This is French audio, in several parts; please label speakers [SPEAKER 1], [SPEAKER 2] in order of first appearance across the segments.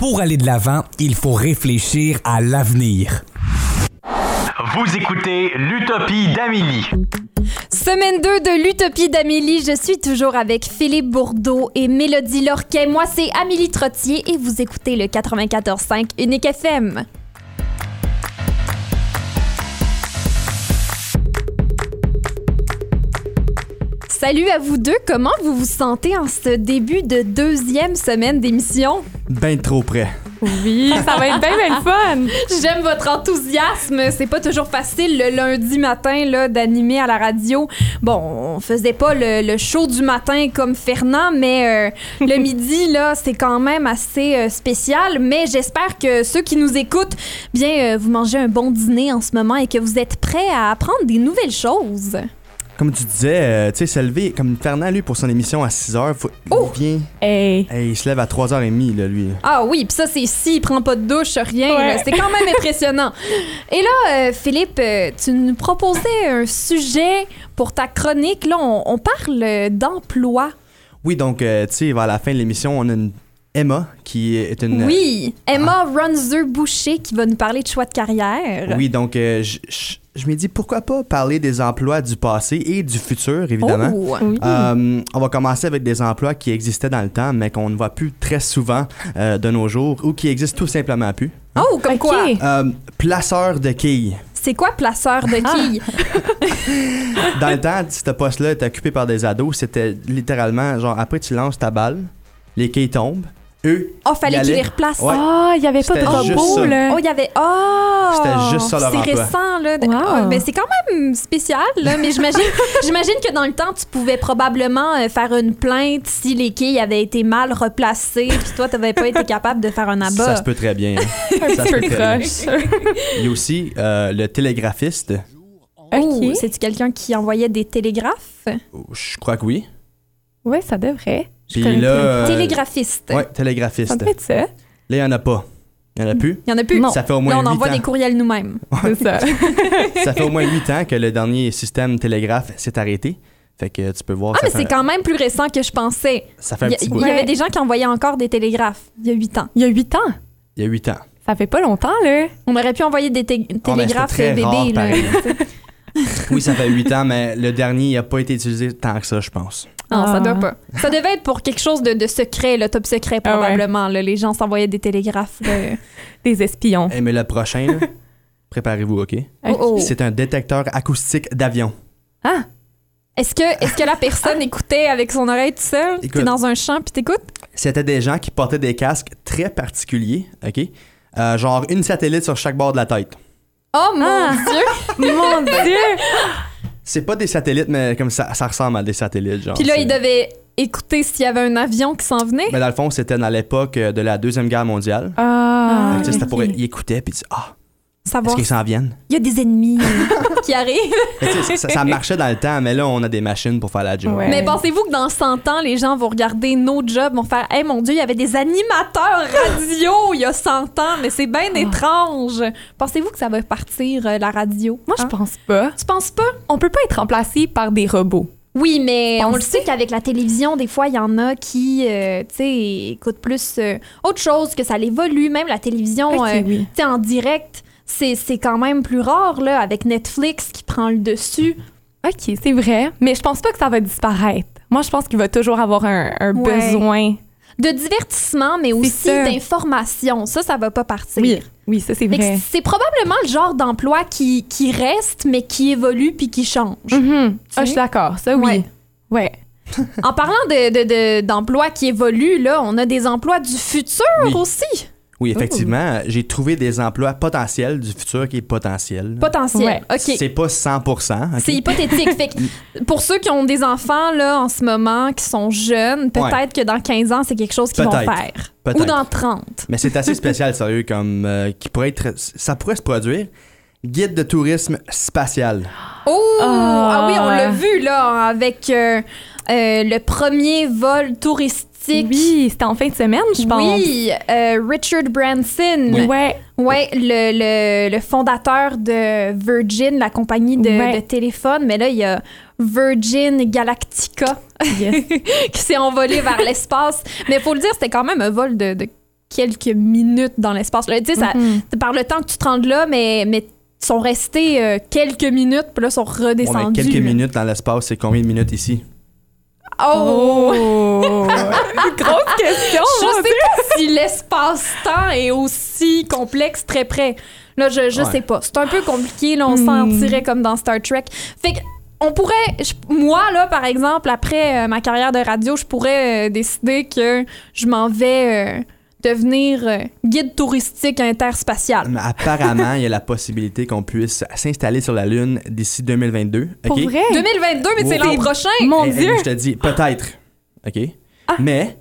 [SPEAKER 1] Pour aller de l'avant, il faut réfléchir à l'avenir.
[SPEAKER 2] Vous écoutez l'Utopie d'Amélie.
[SPEAKER 3] Semaine 2 de l'Utopie d'Amélie, je suis toujours avec Philippe Bourdeau et Mélodie Lorquet. Moi, c'est Amélie Trottier et vous écoutez le 94.5 Unique FM. Salut à vous deux, comment vous vous sentez en ce début de deuxième semaine d'émission?
[SPEAKER 4] Ben trop près.
[SPEAKER 5] Oui, ça va être bien, bien fun.
[SPEAKER 3] J'aime votre enthousiasme. C'est pas toujours facile le lundi matin là d'animer à la radio. Bon, on faisait pas le, le show du matin comme Fernand, mais euh, le midi là, c'est quand même assez euh, spécial. Mais j'espère que ceux qui nous écoutent, bien, euh, vous mangez un bon dîner en ce moment et que vous êtes prêts à apprendre des nouvelles choses.
[SPEAKER 4] Comme tu disais, euh, tu sais, se lever, comme Fernand, lui, pour son émission à 6h, faut,
[SPEAKER 3] Oh!
[SPEAKER 4] il vient,
[SPEAKER 5] Hey.
[SPEAKER 4] hey, il se lève à 3h30, là, lui.
[SPEAKER 3] Ah oui, puis ça c'est s'il prend pas de douche, rien.
[SPEAKER 5] Ouais.
[SPEAKER 3] C'est quand même impressionnant. Et là, euh, Philippe, euh, tu nous proposais un sujet pour ta chronique. Là, on, on parle d'emploi.
[SPEAKER 4] Oui, donc, euh, tu sais, vers la fin de l'émission, on a une Emma, qui est une...
[SPEAKER 3] Oui, Emma Runzer Boucher qui va nous parler de choix de carrière.
[SPEAKER 4] Oui, donc, euh, je- je me dis, pourquoi pas parler des emplois du passé et du futur, évidemment.
[SPEAKER 3] Oh.
[SPEAKER 5] Oui.
[SPEAKER 4] Euh, on va commencer avec des emplois qui existaient dans le temps, mais qu'on ne voit plus très souvent euh, de nos jours ou qui existent tout simplement plus.
[SPEAKER 3] Oh, comme quoi?
[SPEAKER 4] Euh, placeur de quilles.
[SPEAKER 3] C'est quoi placeur de
[SPEAKER 5] Ah.
[SPEAKER 3] quilles?
[SPEAKER 4] Dans le temps, ce poste-là était occupé par des ados. C'était littéralement genre après tu lances ta balle, les quilles tombent, eux,
[SPEAKER 3] Oh, fallait
[SPEAKER 4] Il
[SPEAKER 3] qu'il les
[SPEAKER 4] allait.
[SPEAKER 3] replace.
[SPEAKER 4] Ouais.
[SPEAKER 5] Ah, il n'y avait pas de robot,
[SPEAKER 4] ça.
[SPEAKER 5] là.
[SPEAKER 3] Oh, il y avait. Oh!
[SPEAKER 4] C'était juste ça, leur
[SPEAKER 3] C'est récent, là.
[SPEAKER 5] Wow.
[SPEAKER 3] Ah, ben, c'est quand même spécial, là. Mais j'imagine, j'imagine que dans le temps, tu pouvais probablement euh, faire une plainte si les quilles avaient été mal replacées, puis toi, tu n'avais pas été capable de faire un
[SPEAKER 4] ça
[SPEAKER 3] abat.
[SPEAKER 4] se peut très bien. hein.
[SPEAKER 5] Un
[SPEAKER 4] Ça se
[SPEAKER 5] peu
[SPEAKER 4] peut très bien. Il y a aussi euh, le télégraphiste.
[SPEAKER 3] Oh,
[SPEAKER 5] OK.
[SPEAKER 3] C'est-tu quelqu'un qui envoyait des télégraphes?
[SPEAKER 4] Je crois que oui.
[SPEAKER 5] Oui, ça devrait.
[SPEAKER 4] Puis là, euh,
[SPEAKER 3] Télégraphiste.
[SPEAKER 4] ouais,
[SPEAKER 5] Ça
[SPEAKER 4] télégraphiste.
[SPEAKER 5] peut être ça.
[SPEAKER 4] Là, il n'y en a pas. Il n'y en a plus.
[SPEAKER 3] Il y en a plus.
[SPEAKER 5] Non.
[SPEAKER 4] Ça fait au
[SPEAKER 3] Là,
[SPEAKER 4] moins
[SPEAKER 3] on
[SPEAKER 4] 8
[SPEAKER 3] envoie
[SPEAKER 4] ans.
[SPEAKER 3] des courriels nous-mêmes.
[SPEAKER 5] C'est ça.
[SPEAKER 4] Ça fait au moins 8 ans que le dernier système télégraphe s'est arrêté. Fait que tu peux voir.
[SPEAKER 3] Ah,
[SPEAKER 4] ça
[SPEAKER 3] mais c'est
[SPEAKER 4] un-
[SPEAKER 3] quand même plus récent que je pensais.
[SPEAKER 4] Ça fait un
[SPEAKER 3] Il y,
[SPEAKER 4] petit
[SPEAKER 3] il
[SPEAKER 4] bout.
[SPEAKER 3] y avait des gens qui envoyaient encore des télégraphes il y a huit ans.
[SPEAKER 5] Il y a huit ans?
[SPEAKER 4] Il y a 8 ans.
[SPEAKER 5] Ça fait pas longtemps, là.
[SPEAKER 3] On aurait pu envoyer des
[SPEAKER 4] Oh, mais
[SPEAKER 3] télégraphes
[SPEAKER 4] rare,
[SPEAKER 3] bébés. là.
[SPEAKER 4] Oui, ça fait 8 ans, mais le dernier n'a pas été utilisé tant que ça, je pense.
[SPEAKER 3] Non, ça
[SPEAKER 5] Ah.
[SPEAKER 3] doit pas. Ça devait être pour quelque chose de, de secret, le top secret
[SPEAKER 5] Ah ouais.
[SPEAKER 3] probablement. là. Les gens s'envoyaient des télégraphes. là.
[SPEAKER 5] Des espions.
[SPEAKER 4] Eh, mais le prochain, préparez-vous, OK?
[SPEAKER 3] Oh, oh.
[SPEAKER 4] C'est un détecteur acoustique d'avion.
[SPEAKER 5] Ah,
[SPEAKER 3] Est-ce que, est que la personne écoutait avec son oreille tout seul? T'es dans un champ puis t'écoutes?
[SPEAKER 4] C'était des gens qui portaient des casques très particuliers, OK? Euh, genre une satellite sur chaque bord de la tête.
[SPEAKER 3] Oh mon
[SPEAKER 5] Ah.
[SPEAKER 3] Dieu!
[SPEAKER 5] mon Dieu!
[SPEAKER 4] C'est pas des satellites, mais comme ça, ça ressemble à des satellites, genre.
[SPEAKER 3] Puis là,
[SPEAKER 4] c'est-
[SPEAKER 3] il devait écouter s'il y avait un avion qui s'en venait?
[SPEAKER 4] Mais dans le fond, c'était dans l'époque de la Deuxième Guerre mondiale.
[SPEAKER 5] Ah,
[SPEAKER 3] Ah,
[SPEAKER 4] Fait que, tu sais, c'était
[SPEAKER 5] ok.
[SPEAKER 4] pour... Il écoutait, puis il dit Ah, est-ce
[SPEAKER 3] Savoir
[SPEAKER 4] qu'ils s'en viennent?
[SPEAKER 3] il y a des ennemis qui arrivent.
[SPEAKER 4] Ça, ça marchait dans le temps, mais là, on a des machines pour faire la job.
[SPEAKER 5] Ouais.
[SPEAKER 3] Mais pensez-vous que dans 100 ans, les gens vont regarder nos jobs, vont faire Hey mon Dieu, il y avait des animateurs radio il y a 100 ans, mais c'est bien étrange. Pensez-vous que ça va partir euh, la radio?
[SPEAKER 5] Moi, je
[SPEAKER 3] Hein?
[SPEAKER 5] pense pas.
[SPEAKER 3] Tu penses pas?
[SPEAKER 5] On peut pas être remplacé par des robots.
[SPEAKER 3] Oui, mais on le sait qu'avec la télévision, des fois, il y en a qui, euh, tu sais, écoutent plus euh, autre chose, que ça l'évolue. Même la télévision,
[SPEAKER 5] Ok,
[SPEAKER 3] euh,
[SPEAKER 5] oui.
[SPEAKER 3] tu sais, en direct, c'est quand même plus rare, là, avec Netflix qui prend le dessus.
[SPEAKER 5] OK, c'est vrai. Mais je pense pas que ça va disparaître. Moi, je pense qu'il va toujours avoir un, un
[SPEAKER 3] Ouais.
[SPEAKER 5] besoin.
[SPEAKER 3] De divertissement, mais aussi d'information. Ça, ça va pas partir.
[SPEAKER 5] Oui, oui, ça, c'est vrai.
[SPEAKER 3] C'est probablement le genre d'emploi qui, qui reste, mais qui évolue puis qui change.
[SPEAKER 5] Mhm. Ah, je suis d'accord. Ça, oui.
[SPEAKER 3] Ouais.
[SPEAKER 5] Ouais.
[SPEAKER 3] En parlant de, de- de- d'emplois qui évoluent, là, on a des emploos du futur
[SPEAKER 4] Oui.
[SPEAKER 3] aussi.
[SPEAKER 4] Oui, effectivement, j'ai trouvé des emplois potentiels du futur qui est potentiel.
[SPEAKER 3] Potentiel.
[SPEAKER 5] Ouais.
[SPEAKER 3] OK.
[SPEAKER 4] C'est pas 100%. ok?
[SPEAKER 3] C'est hypothétique. fait que pour ceux qui ont des enfants là en ce moment, qui sont jeunes, peut-être
[SPEAKER 4] Ouais.
[SPEAKER 3] que dans 15 ans, c'est quelque chose qu'ils vont faire.
[SPEAKER 4] Peut-être.
[SPEAKER 3] Ou dans 30.
[SPEAKER 4] Mais c'est assez spécial, sérieux, comme euh, qui pourrait être. Ça pourrait se produire. Guide de tourisme spatial.
[SPEAKER 3] Oh!
[SPEAKER 5] Ah.
[SPEAKER 3] Ah oui, on l'a vu là avec euh, euh, le premier vol touristique.
[SPEAKER 5] Oui, c'était en fin de semaine, je pense.
[SPEAKER 3] Oui, euh, Richard Branson.
[SPEAKER 5] Ouais.
[SPEAKER 3] Ouais, le, le, le fondateur de Virgin, la compagnie de,
[SPEAKER 5] Ouais.
[SPEAKER 3] de téléphone. Mais là, il y a Virgin Galactica
[SPEAKER 5] Yes.
[SPEAKER 3] qui s'est envolé vers l'espace. Mais il faut le dire, c'était quand même un vol de, de quelques minutes dans l'espace. Tu sais,
[SPEAKER 5] Mhm.
[SPEAKER 3] c'est par le temps que tu te rendes là, mais, mais ils sont restés euh, quelques minutes, puis là, ils sont redescendus.
[SPEAKER 4] mais quelques minutes dans l'espace, c'est combien de minutes ici?
[SPEAKER 3] Oh!
[SPEAKER 5] Oh! Grosse question!
[SPEAKER 3] Je sais pas si l'espace-temps est aussi complexe très près. Là, je, je
[SPEAKER 4] Ouais.
[SPEAKER 3] sais pas. C'est un peu compliqué. Là, on
[SPEAKER 5] Hmm.
[SPEAKER 3] sentirait comme dans Star Trek. Fait que, on pourrait... je- moi, là, par exemple, après euh, ma carrière de radio, je pourrais euh, décider que je m'en vais euh, devenir euh, guide touristique interspatial.
[SPEAKER 4] Apparemment, il y a la possibilité qu'on puisse s'installer sur la Lune d'ici 2022.
[SPEAKER 5] Pour
[SPEAKER 4] OK?
[SPEAKER 5] vrai?
[SPEAKER 3] 2022, mais c'est l'an prochain!
[SPEAKER 5] Mon
[SPEAKER 4] Hey, hey,
[SPEAKER 5] Dieu!
[SPEAKER 4] je te dis, peut-être. OK? Mais,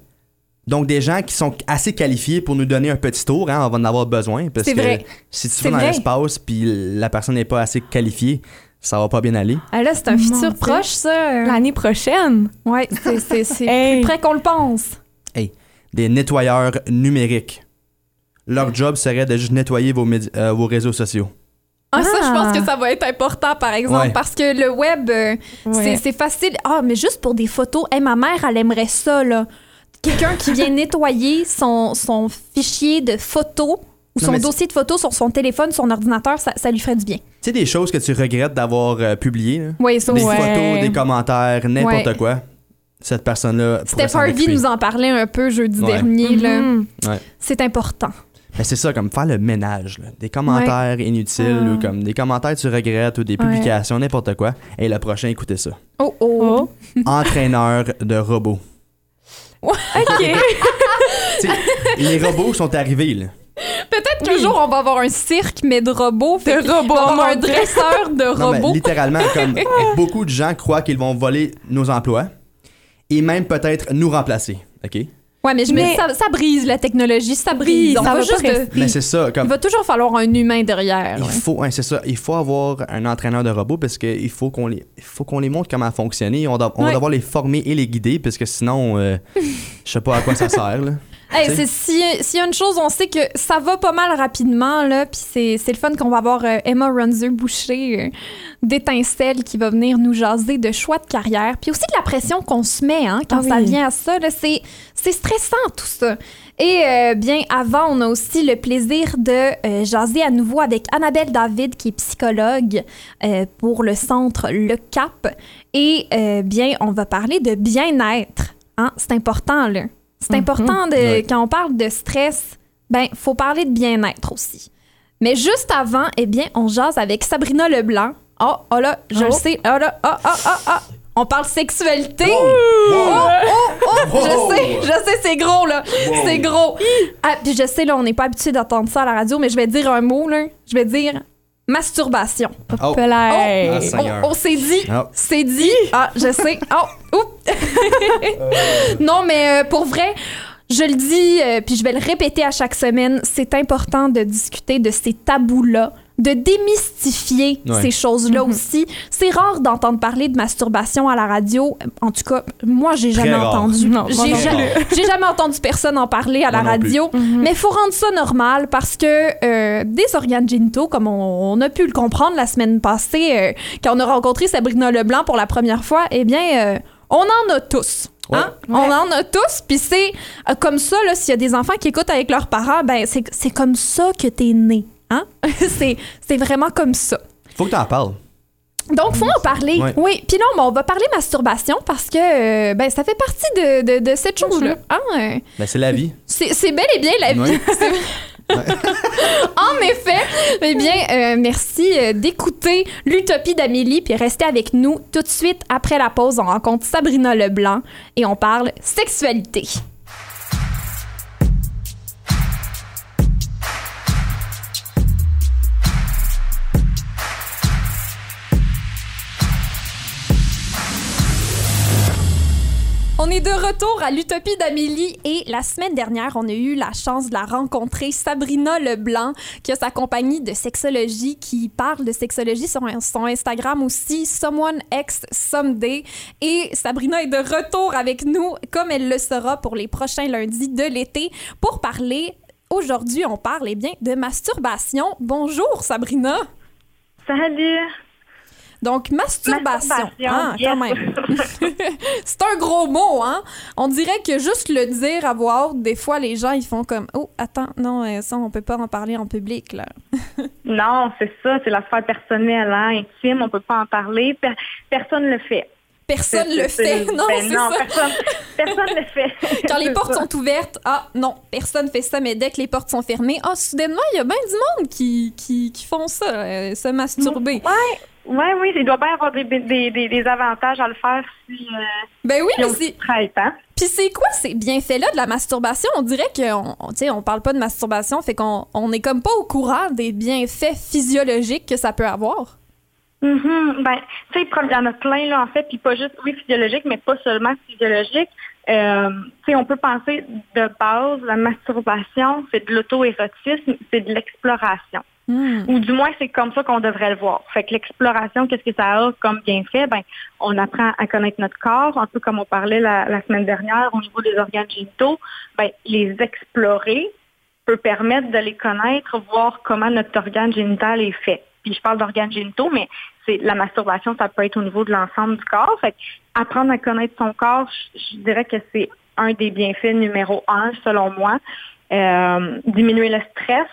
[SPEAKER 4] donc, des gens qui sont assez qualifiés pour nous donner un petit tour, hein, on va en avoir besoin. Parce
[SPEAKER 3] C'est
[SPEAKER 4] que
[SPEAKER 3] vrai.
[SPEAKER 4] si tu vas dans l'espace puis la personne n'est pas assez qualifiée, ça va pas bien aller.
[SPEAKER 3] Ah, là, c'est un
[SPEAKER 5] Mon
[SPEAKER 3] futur
[SPEAKER 5] Dieu.
[SPEAKER 3] proche, ça.
[SPEAKER 5] L'année prochaine.
[SPEAKER 3] Ouais, c'est- c'est c'est
[SPEAKER 5] Hey.
[SPEAKER 3] plus près qu'on le pense.
[SPEAKER 4] Des nettoyeurs numériques. Leur job serait de juste nettoyer vos, médi- euh, vos réseaux sociaux.
[SPEAKER 3] Ah, ça, je
[SPEAKER 5] Ah.
[SPEAKER 3] pense que ça va être important, par exemple,
[SPEAKER 4] Ouais.
[SPEAKER 3] parce que le web, euh, c'est-
[SPEAKER 5] Ouais.
[SPEAKER 3] c'est facile. Ah, mais juste pour des photos, Hey, ma mère, elle aimerait ça, là. Quelqu'un qui vient nettoyer son, son fichier de photos ou
[SPEAKER 4] Non,
[SPEAKER 3] son dossier de photos sur son téléphone, son ordinateur, ça, ça lui ferait du bien.
[SPEAKER 4] Tu sais, des choses que tu regrettes d'avoir euh, publiées?
[SPEAKER 3] Oui, ça
[SPEAKER 4] des.
[SPEAKER 5] Ouais.
[SPEAKER 4] photos, des commentaires, n'importe
[SPEAKER 3] Ouais.
[SPEAKER 4] quoi. Cette personne-là.
[SPEAKER 3] Steph Harvey nous en parlait un peu jeudi
[SPEAKER 4] Ouais.
[SPEAKER 3] dernier, là.
[SPEAKER 5] Mhm.
[SPEAKER 3] C'est important.
[SPEAKER 4] Mais c'est ça, comme faire le ménage. là. Des commentaires inutiles
[SPEAKER 5] Ah.
[SPEAKER 4] ou comme des commentaires que tu regrettes ou des
[SPEAKER 5] Ouais.
[SPEAKER 4] publications, n'importe quoi. Et le prochain, écoutez ça.
[SPEAKER 3] Oh, oh.
[SPEAKER 5] Oh.
[SPEAKER 4] Entraîneur de robots.
[SPEAKER 5] OK.
[SPEAKER 4] Les robots sont arrivés, là.
[SPEAKER 3] Peut-être qu'un jour, on va avoir un cirque, mais de robots.
[SPEAKER 5] De robots,
[SPEAKER 3] va avoir un dresseur de
[SPEAKER 4] Non, mais
[SPEAKER 3] robots.
[SPEAKER 4] littéralement, comme beaucoup de gens croient qu'ils vont voler nos emplois et même peut-être nous remplacer. OK?
[SPEAKER 3] Ouais, mais je me dis, ça, ça brise la technologie, ça brise. On
[SPEAKER 5] ça
[SPEAKER 3] va
[SPEAKER 5] va
[SPEAKER 3] juste de-
[SPEAKER 5] rester.
[SPEAKER 4] Mais c'est ça,
[SPEAKER 3] Il
[SPEAKER 4] comme.
[SPEAKER 3] va toujours falloir un humain derrière.
[SPEAKER 4] Il
[SPEAKER 3] ouais.
[SPEAKER 4] faut, ouais, c'est ça. Il faut avoir un entraîneur de robots parce qu'il faut qu'on les, il faut qu'on les montre comment fonctionner. On doit, on
[SPEAKER 3] Ouais.
[SPEAKER 4] va devoir les former et les guider parce que sinon, euh, je sais pas à quoi ça sert. Là.
[SPEAKER 3] Hey, c'est- si- S'il y a une chose, on sait que ça va pas mal rapidement, là, puis c'est c'est le fun qu'on va avoir euh, Emma Runzer-Boucher euh, d'étincelles qui va venir nous jaser de choix de carrière, puis aussi de la pression qu'on se met hein, quand
[SPEAKER 5] Ah
[SPEAKER 3] ça vient à ça. là, C'est c'est stressant tout ça. Et euh, bien, avant, on a aussi le plaisir de euh, jaser à nouveau avec Annabelle David, qui est psychologue euh, pour le centre Le Cap. Et euh, bien, on va parler de bien-être. Hein? C'est important, là. C'est
[SPEAKER 5] Mhm.
[SPEAKER 3] important de,
[SPEAKER 4] Ouais.
[SPEAKER 3] quand on parle de stress, ben, faut parler de bien-être aussi. Mais juste avant, eh bien, on jase avec Sabrina Leblanc. Oh, oh là, je
[SPEAKER 5] Oh.
[SPEAKER 3] le sais. Oh là, oh, oh, oh, oh. On parle sexualité.
[SPEAKER 4] Wow!
[SPEAKER 3] Oh, je sais, je sais, c'est gros, là. C'est gros. Ah, puis je sais, là, on n'est pas habitué d'entendre ça à la radio, mais je vais dire un mot, là. Je vais dire masturbation.
[SPEAKER 4] Oh. Ah, Seigneur.
[SPEAKER 3] On, on s'est dit.
[SPEAKER 4] Oh.
[SPEAKER 3] C'est dit. Ah, je sais. Oh, oups. non, mais euh, pour vrai, je le dis, euh, puis je vais le répéter à chaque semaine, c'est important de discuter de ces tabous-là, de démystifier
[SPEAKER 4] Ouais.
[SPEAKER 3] ces choses-là aussi. C'est rare d'entendre parler de masturbation à la radio. En tout cas, moi, j'ai jamais
[SPEAKER 4] rare.
[SPEAKER 3] entendu. J'ai
[SPEAKER 5] non
[SPEAKER 3] ja- j'ai jamais entendu personne en parler à la radio. Mais il faut rendre ça normal parce que euh, des organes génitaux, comme on, on a pu le comprendre la semaine passée, euh, quand on a rencontré Sabrina Leblanc pour la première fois, eh bien, euh, on en a tous. Hein?
[SPEAKER 5] Ouais.
[SPEAKER 3] On en a tous, puis c'est euh, comme ça, là, s'il y a des enfants qui écoutent avec leurs parents, ben c'est c'est comme ça que t'es né. Hein? c'est c'est vraiment comme ça.
[SPEAKER 4] Faut que t'en parles.
[SPEAKER 3] Donc, faut en parler.
[SPEAKER 4] Ouais.
[SPEAKER 3] Oui. Puis non, ben, on va parler masturbation parce que euh, ben, ça fait partie de, de- de cette chose-là. Hein? Euh,
[SPEAKER 4] Ben, c'est la vie.
[SPEAKER 3] c'est c'est bel et bien la vie.
[SPEAKER 4] Ouais.
[SPEAKER 3] En effet, eh bien, euh, merci d'écouter l'Utopie d'Amélie, puis restez avec nous tout de suite après la pause. On rencontre Sabrina Leblanc et on parle sexualité. On est de retour à l'Utopie d'Amélie et la semaine dernière, on a eu la chance de la rencontrer, Sabrina Leblanc, qui a sa compagnie de sexologie, qui parle de sexologie sur son Instagram aussi, Someone X. Et Sabrina est de retour avec nous, comme elle le sera pour les prochains lundis de l'été, pour parler. Aujourd'hui, on parle eh bien de masturbation. Bonjour Sabrina.
[SPEAKER 6] Salut!
[SPEAKER 3] Donc, masturbation.
[SPEAKER 6] Masturbation,
[SPEAKER 3] Ah,
[SPEAKER 6] yes.
[SPEAKER 3] quand même. c'est un gros mot, hein? On dirait que juste le dire à voix haute, des fois, les gens, ils font comme Oh, attends, non, euh, ça, on peut pas en parler en public, là.
[SPEAKER 6] Non, c'est ça, c'est la sphère personnelle, hein, intime, on peut pas en parler. Per- personne le fait.
[SPEAKER 3] Personne le fait. Non,
[SPEAKER 6] ben
[SPEAKER 3] c'est
[SPEAKER 6] non,
[SPEAKER 3] ça.
[SPEAKER 6] Personne, personne le fait.
[SPEAKER 3] Quand les portes
[SPEAKER 6] ça.
[SPEAKER 3] sont ouvertes, ah non, personne fait ça, mais dès que les portes sont fermées, ah, soudainement, il y a bien du monde qui, qui, qui font ça, euh, se masturber.
[SPEAKER 6] Oui, oui, il doit bien avoir des, des, des, des avantages à le faire si, euh,
[SPEAKER 3] Ben oui,
[SPEAKER 6] si
[SPEAKER 3] mais
[SPEAKER 6] on
[SPEAKER 3] c'est.
[SPEAKER 6] hein.
[SPEAKER 3] Puis c'est quoi ces bienfaits-là de la masturbation? On dirait qu'on on, on parle pas de masturbation, fait qu'on on est comme pas au courant des bienfaits physiologiques que ça peut avoir.
[SPEAKER 6] Mhm. Ben, tu sais, il y en a plein, là, en fait, puis pas juste, oui, physiologique, mais pas seulement physiologique. Euh, tu sais, on peut penser de base, la masturbation, c'est de l'auto-érotisme, c'est de l'exploration. Ou du moins, c'est comme ça qu'on devrait le voir. Fait que l'exploration, qu'est-ce que ça a comme bienfait? Ben, on apprend à connaître notre corps, un peu comme on parlait la, semaine dernière au niveau des organes génitaux. Ben, les explorer peut permettre de les connaître, voir comment notre organe génital est fait. Puis je parle d'organes génitaux, mais c'est la masturbation, ça peut être au niveau de l'ensemble du corps. Fait apprendre à connaître son corps, je dirais que c'est un des bienfaits numéro un, selon moi. Euh, diminuer le stress.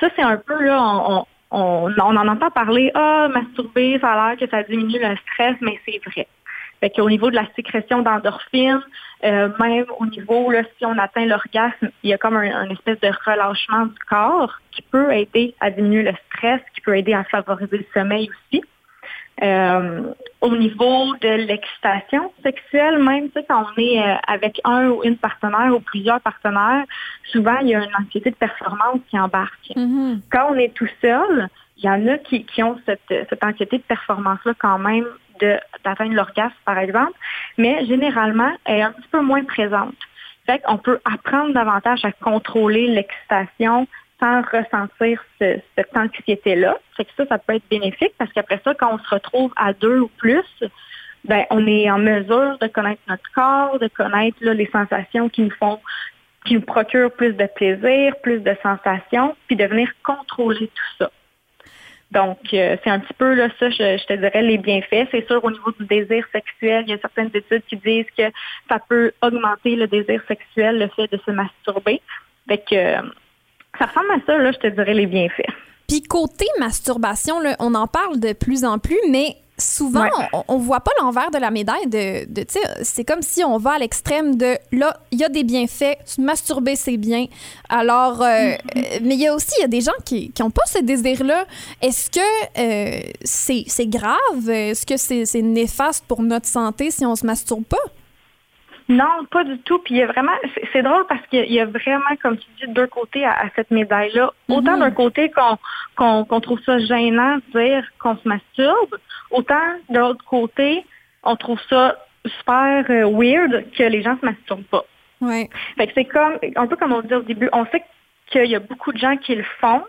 [SPEAKER 6] Ça, c'est un peu là, on, on, on en entend parler, ah, masturber, ça a l'air que ça diminue le stress, mais c'est vrai. Fait qu'au niveau de la sécrétion d'endorphines, euh, même au niveau, là, si on atteint l'orgasme, il y a comme un, un espèce de relâchement du corps qui peut aider à diminuer le stress, qui peut aider à favoriser le sommeil aussi. Euh, au niveau de l'excitation sexuelle, même tu sais, quand on est euh, avec un ou une partenaire ou plusieurs partenaires, souvent il y a une anxiété de performance qui embarque.
[SPEAKER 3] Mhm.
[SPEAKER 6] Quand on est tout seul, il y en a qui, qui ont cette, cette anxiété de performance-là quand même d'atteindre l'orgasme, par exemple, mais généralement, elle est un petit peu moins présente. Fait qu'on peut apprendre davantage à contrôler l'excitation sans ressentir ce- cette anxiété-là. Ça, ça peut être bénéfique parce qu'après ça, quand on se retrouve à deux ou plus, ben, on est en mesure de connaître notre corps, de connaître là, les sensations qui nous font qui nous procurent plus de plaisir, plus de sensations, puis de venir contrôler tout ça. Donc, euh, c'est un petit peu là, ça, je, je te dirais, les bienfaits. C'est sûr, au niveau du désir sexuel, il y a certaines études qui disent que ça peut augmenter le désir sexuel, le fait de se masturber. Fait que euh, ça ressemble à ça, là, je te dirais, les bienfaits.
[SPEAKER 3] Puis côté masturbation, là, on en parle de plus en plus, mais souvent,
[SPEAKER 6] Ouais.
[SPEAKER 3] on, on voit pas l'envers de la médaille. De, c'est comme si on va à l'extrême de là, il y a des bienfaits, se masturber, c'est bien. Alors, euh, euh, mais il y a aussi il y a des gens qui n'ont pas ce désir-là. Est-ce que euh, c'est grave? Est-ce que c'est c'est néfaste pour notre santé si on se masturbe pas?
[SPEAKER 6] Non, pas du tout. Puis il y a vraiment, c'est- drôle parce qu'il y a vraiment, comme tu dis, deux côtés à, à cette médaille-là. Autant
[SPEAKER 3] Mhm.
[SPEAKER 6] d'un côté qu'on trouve ça gênant de dire qu'on se masturbe, autant de l'autre côté, on trouve ça super euh, weird que les gens se masturbent pas.
[SPEAKER 3] Ouais.
[SPEAKER 6] Fait que c'est comme, un peu comme on dit au début, on sait qu'il y a beaucoup de gens qui le font,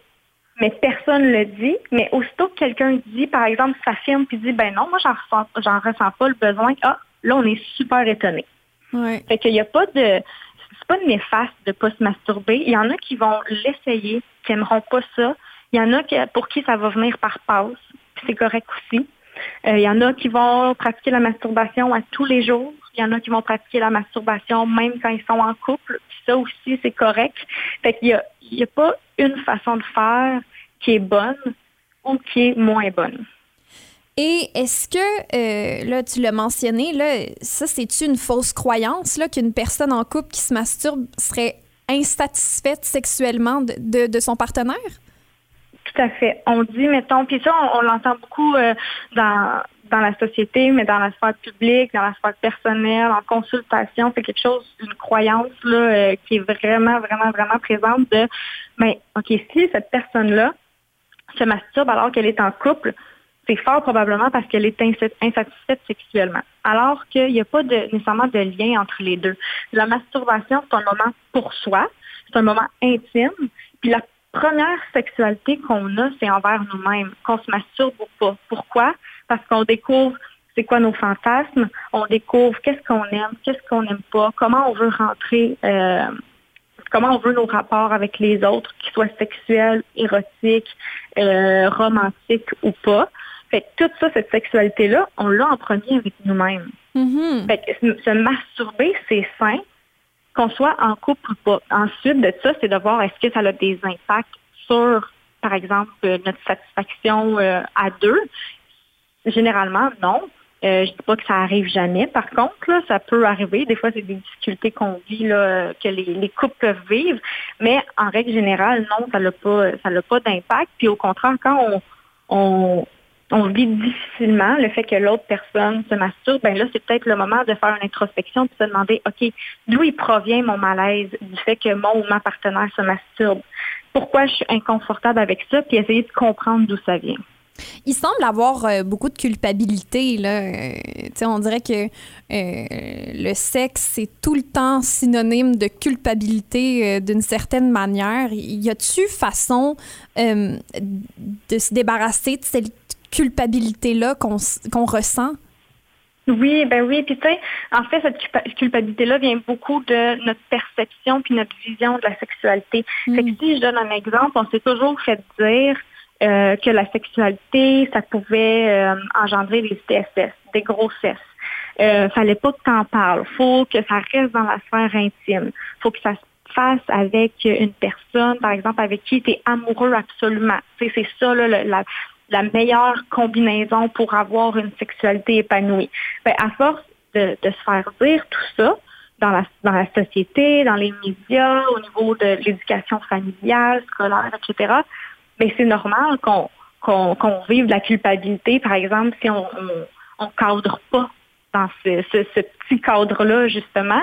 [SPEAKER 6] mais personne le dit. Mais aussitôt que quelqu'un dit, par exemple, s'affirme puis dit, ben non, moi, j'en ressens, ressens pas le besoin. Ah, là, on est super étonné.
[SPEAKER 3] Ouais.
[SPEAKER 6] Fait qu'il n'y a pas de, c'est pas néfaste de pas se masturber. Il y en a qui vont l'essayer, qui aimeront pas ça. Il y en a pour qui ça va venir par passe. C'est correct aussi. Euh, il y en a qui vont pratiquer la masturbation à tous les jours. Il y en a qui vont pratiquer la masturbation même quand ils sont en couple. Ça aussi, c'est correct. Fait qu'il y a, il a pas une façon de faire qui est bonne ou qui est moins bonne.
[SPEAKER 3] Et est-ce que, euh, là, tu l'as mentionné, là, ça, c'est-tu une fausse croyance, là, qu'une personne en couple qui se masturbe serait insatisfaite sexuellement de, de- son partenaire?
[SPEAKER 6] Tout à fait. On dit, mettons, puis ça, on, l'entend beaucoup euh, dans, dans la société, mais dans la sphère publique, dans la sphère personnelle, en consultation, c'est quelque chose, une croyance là, euh, qui est vraiment, vraiment, vraiment présente de, ben, OK, si cette personne-là se masturbe alors qu'elle est en couple, c'est fort probablement parce qu'elle est insa- insatisfaite sexuellement. Alors qu'il n'y a pas nécessairement de lien entre les deux. La masturbation, c'est un moment pour soi, c'est un moment intime, puis la première sexualité qu'on a, c'est envers nous-mêmes, qu'on se masturbe ou pas. Pourquoi? Parce qu'on découvre c'est quoi nos fantasmes, on découvre qu'est-ce qu'on aime, qu'est-ce qu'on n'aime pas, comment on veut rentrer, euh, comment on veut nos rapports avec les autres, qu'ils soient sexuels, érotiques, euh, romantiques ou pas. Fait Fait que toute ça, cette sexualité-là, on l'a en premier avec nous-mêmes.
[SPEAKER 3] Mhm.
[SPEAKER 6] Fait que se masturber, c'est sain, qu'on soit en couple ou pas. Ensuite de ça, c'est de voir est-ce que ça a des impacts sur, par exemple, euh, notre satisfaction euh, à deux. Généralement, non. Euh, je dis pas que ça arrive jamais. Par contre, là, ça peut arriver. Des fois, c'est des difficultés qu'on vit, là, que les, les, couples peuvent vivre. Mais en règle générale, non, ça n'a pas, ça pas d'impact. Puis au contraire, quand on, on, on vit difficilement le fait que l'autre personne se masturbe, ben là, c'est peut-être le moment de faire une introspection et se demander, OK, d'où il provient mon malaise du fait que mon ou ma partenaire se masturbe? Pourquoi je suis inconfortable avec ça? Puis essayer de comprendre d'où ça vient.
[SPEAKER 3] Il semble avoir euh, beaucoup de culpabilité. Là. Euh, on dirait que euh, le sexe, c'est tout le temps synonyme de culpabilité euh, d'une certaine manière. Y a-tu façon de se débarrasser de cette culpabilité-là qu'on ressent?
[SPEAKER 6] Oui, ben oui. Puis tu sais, en fait, cette culpabilité-là vient beaucoup de notre perception puis notre vision de la sexualité. Fait que si je donne un exemple, on s'est toujours fait dire euh, que la sexualité, ça pouvait euh, engendrer des TSS, des grossesses. Euh, fallait pas que tu en parles. Faut que ça reste dans la sphère intime. Faut que ça se fasse avec une personne, par exemple, avec qui tu es amoureux absolument. C'est ça, là, la, la meilleure combinaison pour avoir une sexualité épanouie. Ben, à force de, se faire dire tout ça, dans la, dans la société, dans les médias, au niveau de l'éducation familiale, scolaire, etc., mais c'est normal qu'on vive la culpabilité, par exemple, si on on cadre pas dans ce petit cadre-là, justement.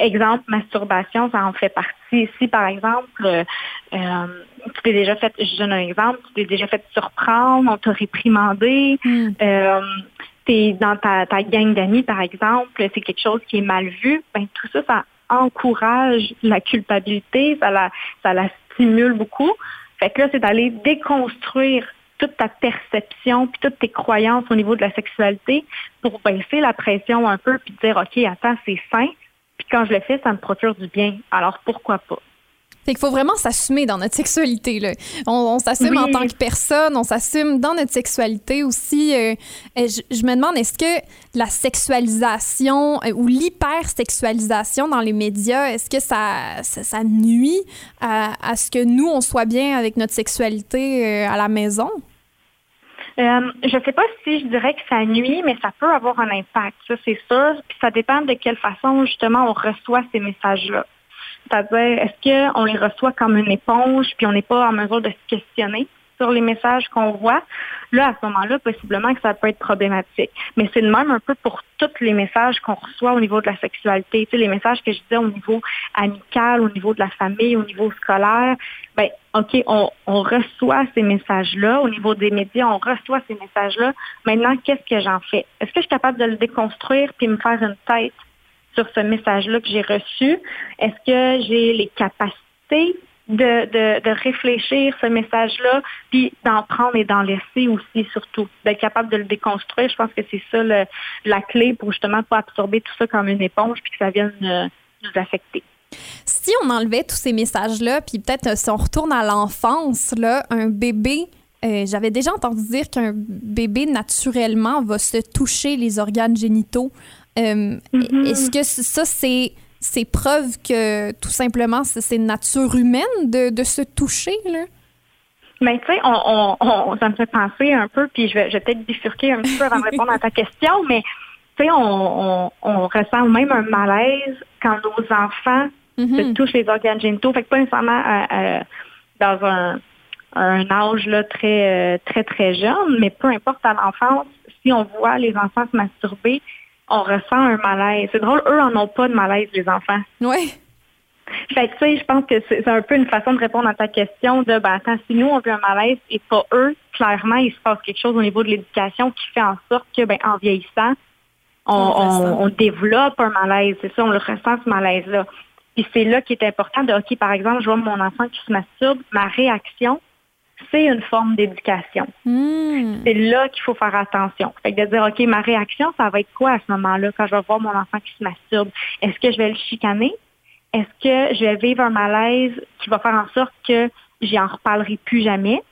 [SPEAKER 6] Exemple, masturbation, ça en fait partie. Si, par exemple, euh, tu t'es déjà fait, je donne un exemple, tu t'es déjà fait surprendre, on t'a réprimandé,
[SPEAKER 3] Mm.
[SPEAKER 6] euh, t'es dans ta, ta gang d'amis, par exemple, c'est quelque chose qui est mal vu, ben tout ça, ça encourage la culpabilité, ça la, ça la stimule beaucoup. Fait que là, c'est d'aller déconstruire toute ta perception puis toutes tes croyances au niveau de la sexualité pour baisser la pression un peu puis dire OK, attends, c'est sain. Quand je le fais, ça me procure du bien. Alors pourquoi pas?
[SPEAKER 3] Fait qu'il faut vraiment s'assumer dans notre sexualité. Là. On, on s'assume
[SPEAKER 6] Oui.
[SPEAKER 3] en tant que personne, on s'assume dans notre sexualité aussi. euh, je, je me demande, est-ce que la sexualisation euh, ou l'hypersexualisation dans les médias, est-ce que ça, ça, ça nuit à, à ce que nous, on soit bien avec notre sexualité euh, à la maison?
[SPEAKER 6] Euh, je ne sais pas si je dirais que ça nuit, mais ça peut avoir un impact, ça c'est sûr. Puis ça dépend de quelle façon justement on reçoit ces messages-là. C'est-à-dire, est-ce qu'on les reçoit comme une éponge, puis on n'est pas en mesure de se questionner? Sur les messages qu'on voit? Là, à ce moment-là, possiblement que ça peut être problématique. Mais c'est le même un peu pour tous les messages qu'on reçoit au niveau de la sexualité. Tu les messages que je disais au niveau amical, au niveau de la famille, au niveau scolaire. Ben, OK, on, on reçoit ces messages-là. Au niveau des médias, on reçoit ces messages-là. Maintenant, qu'est-ce que j'en fais? Est-ce que je suis capable de le déconstruire puis me faire une tête sur ce message-là que j'ai reçu? Est-ce que j'ai les capacités de, de, de réfléchir ce message-là, puis d'en prendre et d'en laisser aussi, surtout. D'être capable de le déconstruire, je pense que c'est ça le- la clé pour justement pas absorber tout ça comme une éponge, puis que ça vienne euh, nous affecter.
[SPEAKER 3] Si on enlevait tous ces messages-là, puis peut-être euh, si on retourne à l'enfance, là, un bébé, euh, j'avais déjà entendu dire qu'un bébé naturellement va se toucher les organes génitaux. Euh,
[SPEAKER 6] Mhm.
[SPEAKER 3] Est-ce que ça, c'est c'est preuve que tout simplement c'est nature humaine de, de se toucher là?
[SPEAKER 6] Mais tu sais, on, on, on- ça me fait penser un peu, puis je vais, je vais peut-être bifurquer un petit peu avant de répondre à ta question, mais tu sais, on, on, ressent même un malaise quand nos enfants
[SPEAKER 3] Mhm.
[SPEAKER 6] se touchent les organes génitaux. Fait que pas nécessairement euh, euh, dans un, un âge là, très, euh, très, très jeune, mais peu importe à l'enfance, si on voit les enfants se masturber, on ressent un malaise. C'est drôle, eux en ont pas de malaise, les enfants.
[SPEAKER 3] Ouais.
[SPEAKER 6] Fait que, tu sais, je pense que c'est un peu une façon de répondre à ta question de, ben, attends, si nous, on veut un malaise et pas eux, clairement, il se passe quelque chose au niveau de l'éducation qui fait en sorte que, ben, en vieillissant, on-
[SPEAKER 3] on
[SPEAKER 6] développe un malaise. C'est ça, on le ressent, ce malaise-là. Puis c'est là qui est important de, OK, par exemple, je vois mon enfant qui se masturbe, ma réaction, c'est une forme d'éducation.
[SPEAKER 3] Hmm.
[SPEAKER 6] C'est là qu'il faut faire attention. Fait que de dire, OK, ma réaction, ça va être quoi à ce moment-là quand je vais voir mon enfant qui se masturbe? Est-ce que je vais le chicaner? Est-ce que je vais vivre un malaise qui va faire en sorte que j'y en reparlerai plus jamais?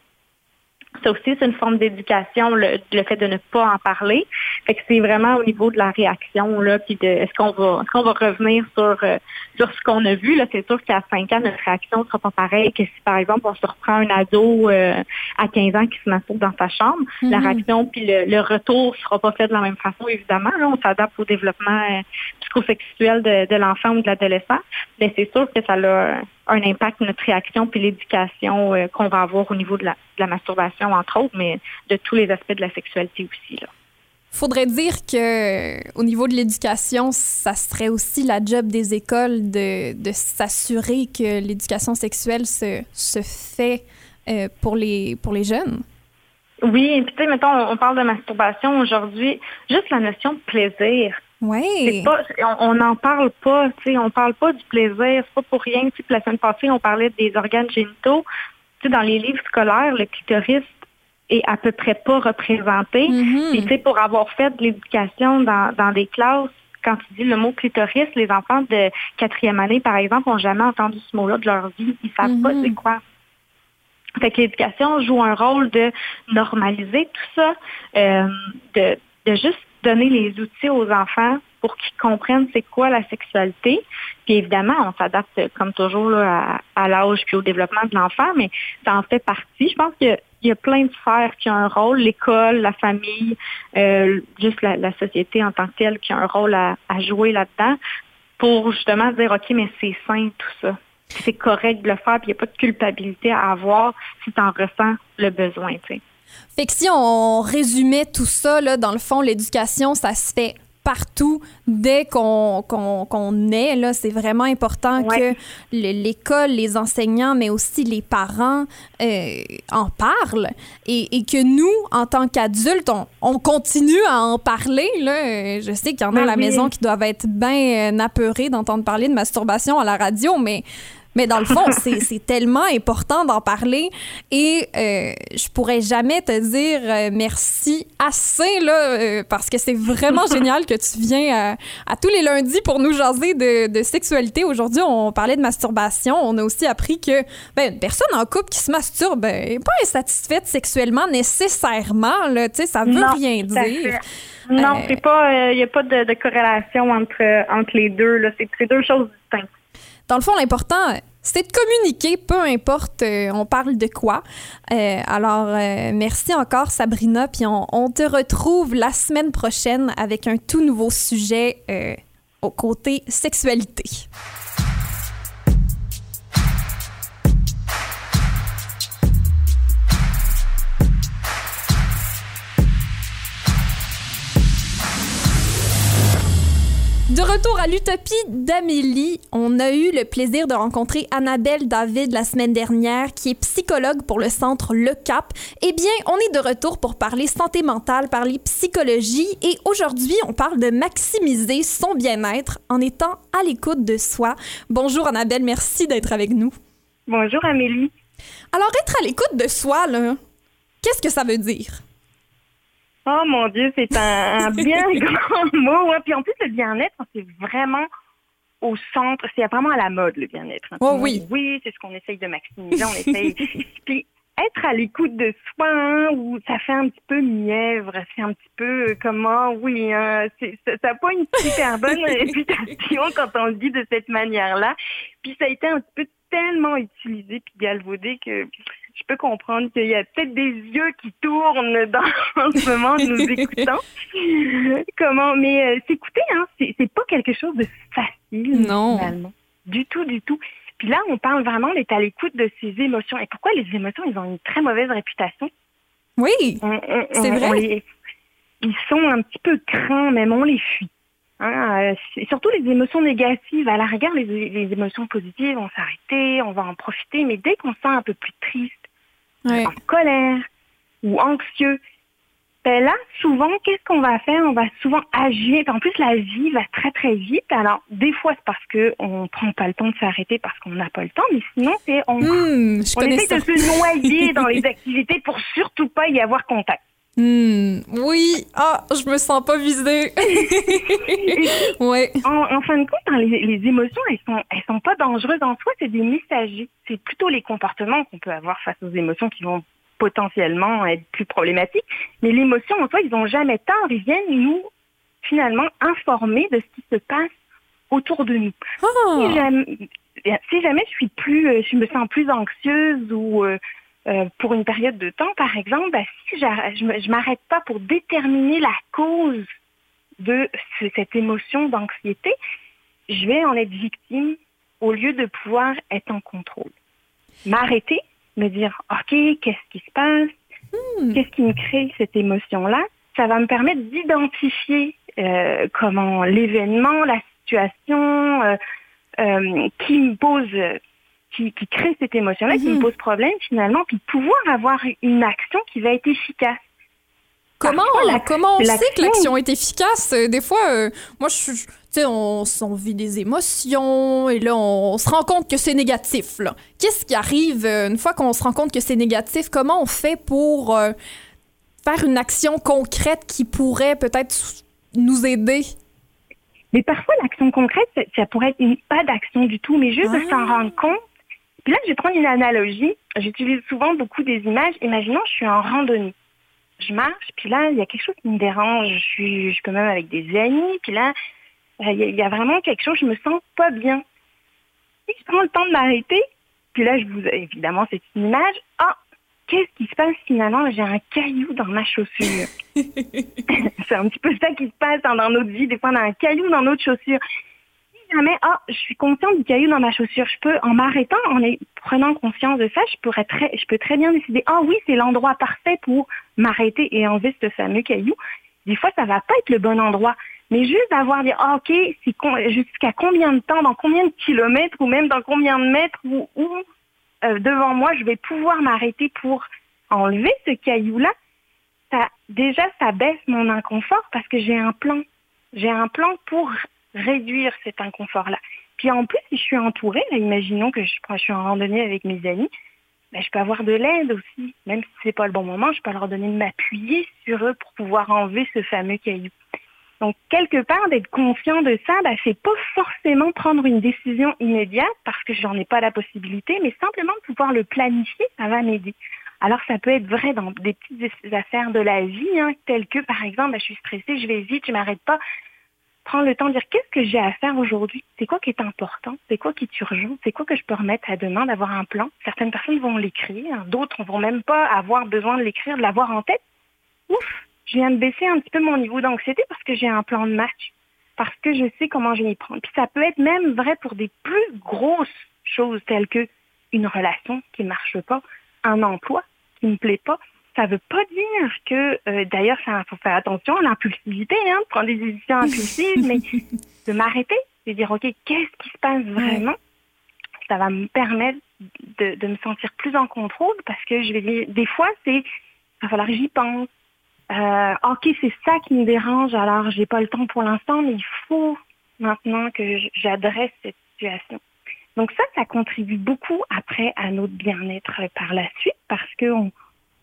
[SPEAKER 6] Ça aussi, c'est une forme d'éducation, le, le, fait de ne pas en parler. Fait que c'est vraiment au niveau de la réaction, là, puis de est-ce qu'on va est-ce qu'on va revenir sur euh, sur ce qu'on a vu. Là, c'est sûr qu'à 5 ans, notre réaction ne sera pas pareille que si, par exemple, on se reprend un ado euh, à 15 ans qui se masturbe dans sa chambre. La
[SPEAKER 3] Mhm.
[SPEAKER 6] réaction puis le, le retour sera pas fait de la même façon, évidemment. Là, on s'adapte au développement euh, psychosexuel de, de l'enfant ou de l'adolescent. Mais c'est sûr que ça a un impact notre réaction puis l'éducation euh, qu'on va avoir au niveau de la, de la masturbation, entre autres, mais de tous les aspects de la sexualité aussi. Là.
[SPEAKER 3] Faudrait dire que au niveau de l'éducation, ça serait aussi la job des écoles de, de s'assurer que l'éducation sexuelle se, se fait euh, pour, les, pour les jeunes.
[SPEAKER 6] Oui, et puis tu sais, mettons, on parle de masturbation aujourd'hui, juste la notion de plaisir.
[SPEAKER 3] Oui.
[SPEAKER 6] Pas, on n'en parle pas, tu sais, on parle pas du plaisir, c'est pas pour rien. Tu la semaine passée, on parlait des organes génitaux. Tu sais, dans les livres scolaires, le clitoris est à peu près pas représenté.
[SPEAKER 3] Mhm.
[SPEAKER 6] Puis, tu sais, pour avoir fait de l'éducation dans, dans des classes, quand tu dis le mot clitoris, les enfants de quatrième année, par exemple, ont jamais entendu ce mot-là de leur vie. Ils savent pas
[SPEAKER 3] Mhm.
[SPEAKER 6] c'est quoi. Fait que l'éducation joue un rôle de normaliser tout ça, euh, de, de juste donner les outils aux enfants pour qu'ils comprennent c'est quoi la sexualité. Puis évidemment, on s'adapte comme toujours à, l'âge puis au développement de l'enfant, mais ça en fait partie. Je pense qu'il y a- plein de sphères qui ont un rôle, l'école, la famille, euh, juste la, société en tant que telle qui a un rôle à, jouer là-dedans pour justement dire, OK, mais c'est sain tout ça. C'est correct de le faire, puis il n'y a pas de culpabilité à avoir si tu en ressens le besoin.
[SPEAKER 3] Fait que si on résumait tout ça, là, dans le fond, l'éducation, ça se fait partout dès qu'on est. Là, c'est vraiment important
[SPEAKER 6] Ouais.
[SPEAKER 3] que le- l'école, les enseignants, mais aussi les parents euh, en parlent et, et que nous, en tant qu'adultes, on, on continue à en parler. Là. Je sais qu'il y en a à la
[SPEAKER 6] Ben oui.
[SPEAKER 3] maison qui doivent être bien euh, apeurés d'entendre parler de masturbation à la radio, mais mais dans le fond, c'est tellement important d'en parler et euh, je pourrais jamais te dire euh, merci assez là euh, parce que c'est vraiment génial que tu viens à, à tous les lundis pour nous jaser de, de sexualité. Aujourd'hui, on parlait de masturbation. On a aussi appris que ben, une personne en couple qui se masturbe n'est pas insatisfaite sexuellement nécessairement. Là, Tu sais, ça veut
[SPEAKER 6] Non,
[SPEAKER 3] rien dire.
[SPEAKER 6] Non,
[SPEAKER 3] Euh,
[SPEAKER 6] c'est pas, il n'y a pas de, de corrélation entre, entre les deux. là. C'est deux choses distinctes.
[SPEAKER 3] Dans le fond, l'important, c'est de communiquer, peu importe euh, on parle de quoi. Euh, alors, euh, merci encore Sabrina, puis on, te retrouve la semaine prochaine avec un tout nouveau sujet au côté sexualité. De retour à l'Utopie d'Amélie, on a eu le plaisir de rencontrer Annabelle David la semaine dernière, qui est psychologue pour le centre Le Cap. Eh bien, on est de retour pour parler santé mentale, parler psychologie, et aujourd'hui, on parle de maximiser son bien-être en étant à l'écoute de soi. Bonjour Annabelle, merci d'être avec nous.
[SPEAKER 6] Bonjour Amélie.
[SPEAKER 3] Alors, être à l'écoute de soi, là, qu'est-ce que ça veut dire?
[SPEAKER 6] Oh mon Dieu, c'est un, un bien grand mot. ouais. Puis en plus, le bien-être, c'est vraiment au centre, c'est vraiment à la mode, le bien-être. hein.
[SPEAKER 3] Oh oui.
[SPEAKER 6] Oui, c'est ce qu'on essaye de maximiser. On essaye. Puis être à l'écoute de soi, hein, où ça fait un petit peu mièvre, c'est un petit peu euh, comment, oui, hein, c'est- ça n'a pas une super bonne réputation quand on le dit de cette manière-là. Puis ça a été un petit peu tellement utilisé puis galvaudé que je peux comprendre qu'il y a peut-être des yeux qui tournent dans, en ce moment en nous écoutant. Comment Mais euh, s'écouter, hein, c'est pas quelque chose de facile.
[SPEAKER 3] Non.
[SPEAKER 6] Finalement. Du tout, du tout. Puis là, on parle vraiment d'être à l'écoute de ses émotions. Et pourquoi les émotions, ils ont une très mauvaise réputation?
[SPEAKER 3] Oui, C'est vrai.
[SPEAKER 6] on les- ils sont un petit peu craints, même on les fuit. Hein, euh, surtout les émotions négatives. À la rigueur, les, les émotions positives, on s'arrêter, on va en profiter. Mais dès qu'on se sent un peu plus triste,
[SPEAKER 3] Ouais.
[SPEAKER 6] en colère ou anxieux, ben là, souvent, qu'est-ce qu'on va faire? On va souvent agir. En plus, la vie va très, très vite. Alors, des fois, c'est parce qu'on ne prend pas le temps de s'arrêter parce qu'on n'a pas le temps, mais sinon, c'est on,
[SPEAKER 3] Hmm,
[SPEAKER 6] on essaie
[SPEAKER 3] ça.
[SPEAKER 6] de se noyer dans les activités pour surtout pas y avoir contact.
[SPEAKER 3] Hmm, oui, ah, je me sens pas visée. ouais.
[SPEAKER 6] En, en fin de compte, hein, les, les émotions, elles sont, elles sont pas dangereuses en soi, c'est des messagers. C'est plutôt les comportements qu'on peut avoir face aux émotions qui vont
[SPEAKER 7] potentiellement être plus problématiques. Mais l'émotion en soi, ils n'ont jamais tort. Ils viennent nous, finalement, informer de ce qui se passe autour de nous. Si, jamais, si jamais je suis plus, euh, je me sens plus anxieuse ou euh, euh, pour une période de temps, par exemple, ben, si je ne m'arrête pas pour déterminer la cause de ce- cette émotion d'anxiété, je vais en être victime au lieu de pouvoir être en contrôle. M'arrêter, me dire, OK, qu'est-ce qui se passe? Qu'est-ce qui me crée cette émotion-là? Ça va me permettre d'identifier euh, comment l'événement, la situation euh, euh, qui me pose, qui, qui crée cette émotion-là, qui me pose problème finalement, puis pouvoir avoir une action qui va être efficace.
[SPEAKER 3] Comment,
[SPEAKER 7] Parfois,
[SPEAKER 3] comment on sait que
[SPEAKER 7] l'action-
[SPEAKER 3] est efficace? Euh, Des fois, euh, moi, je. Tu sais, on, on vit des émotions et là, on, se rend compte que c'est négatif. là. Qu'est-ce qui arrive euh, une fois qu'on se rend compte que c'est négatif? Comment on fait pour euh, faire une action concrète qui pourrait peut-être nous aider?
[SPEAKER 7] Mais parfois, l'action concrète, ça, ça pourrait être une, pas d'action du tout, mais juste de s'en
[SPEAKER 3] Ah.
[SPEAKER 7] rendre compte. Puis là, je vais prendre une analogie. J'utilise souvent beaucoup des images. Imaginons, je suis en randonnée. Je marche, puis là, il y a quelque chose qui me dérange. Je suis, je peux même avec des amis, puis là, il y, a- vraiment quelque chose, je me sens pas bien. Et je prends le temps de m'arrêter, puis là, je vous, évidemment, c'est une image. Ah, qu'est-ce qui se passe finalement? J'ai un caillou dans ma chaussure. c'est un petit peu ça qui se passe dans notre vie. Des fois, on a un caillou dans notre chaussure. Ah, je suis consciente du caillou dans ma chaussure, je peux, en m'arrêtant, en prenant conscience de ça, je pourrais très, je peux très bien décider, ah oui, c'est l'endroit parfait pour m'arrêter et enlever ce fameux caillou. Des fois, ça va pas être le bon endroit. Mais juste d'avoir dit, ah, ok, jusqu'à combien de temps, dans combien de kilomètres ou même dans combien de mètres ou où euh, devant moi, je vais pouvoir m'arrêter pour enlever ce caillou-là, ça, déjà, ça baisse mon inconfort parce que j'ai un plan. J'ai un plan pour réduire cet inconfort-là. Puis en plus, si je suis entourée, imaginons que je, je suis en randonnée avec mes amis, ben, je peux avoir de l'aide aussi. Même si c'est pas le bon moment, je peux leur donner de m'appuyer sur eux pour pouvoir enlever ce fameux caillou. Donc, quelque part, d'être conscient de ça, ben, c'est pas forcément prendre une décision immédiate parce que j'en ai pas la possibilité, mais simplement de pouvoir le planifier, ça va m'aider. Alors, ça peut être vrai dans des petites affaires de la vie, hein, telles que, par exemple, ben, je suis stressée, je vais vite, je m'arrête pas. Prendre le temps de dire qu'est-ce que j'ai à faire aujourd'hui, c'est quoi qui est important, c'est quoi qui est urgent, c'est quoi que je peux remettre à demain, d'avoir un plan? Certaines personnes vont l'écrire, d'autres vont même pas avoir besoin de l'écrire, de l'avoir en tête. Ouf, je viens de baisser un petit peu mon niveau d'anxiété parce que j'ai un plan de match, parce que je sais comment je vais y prendre. Puis ça peut être même vrai pour des plus grosses choses telles que une relation qui marche pas, un emploi qui me plaît pas. Ça veut pas dire que, euh, d'ailleurs, ça faut faire attention à l'impulsivité, hein, de prendre des décisions impulsives, mais de m'arrêter, de dire ok, qu'est-ce qui se passe vraiment? Ça va me permettre de, de me sentir plus en contrôle parce que je vais dire, des fois c'est, il va falloir que j'y pense. Euh, ok, c'est ça qui me dérange, alors j'ai pas le temps pour l'instant, mais il faut maintenant que j'adresse cette situation. Donc ça, ça contribue beaucoup après à notre bien-être par la suite parce que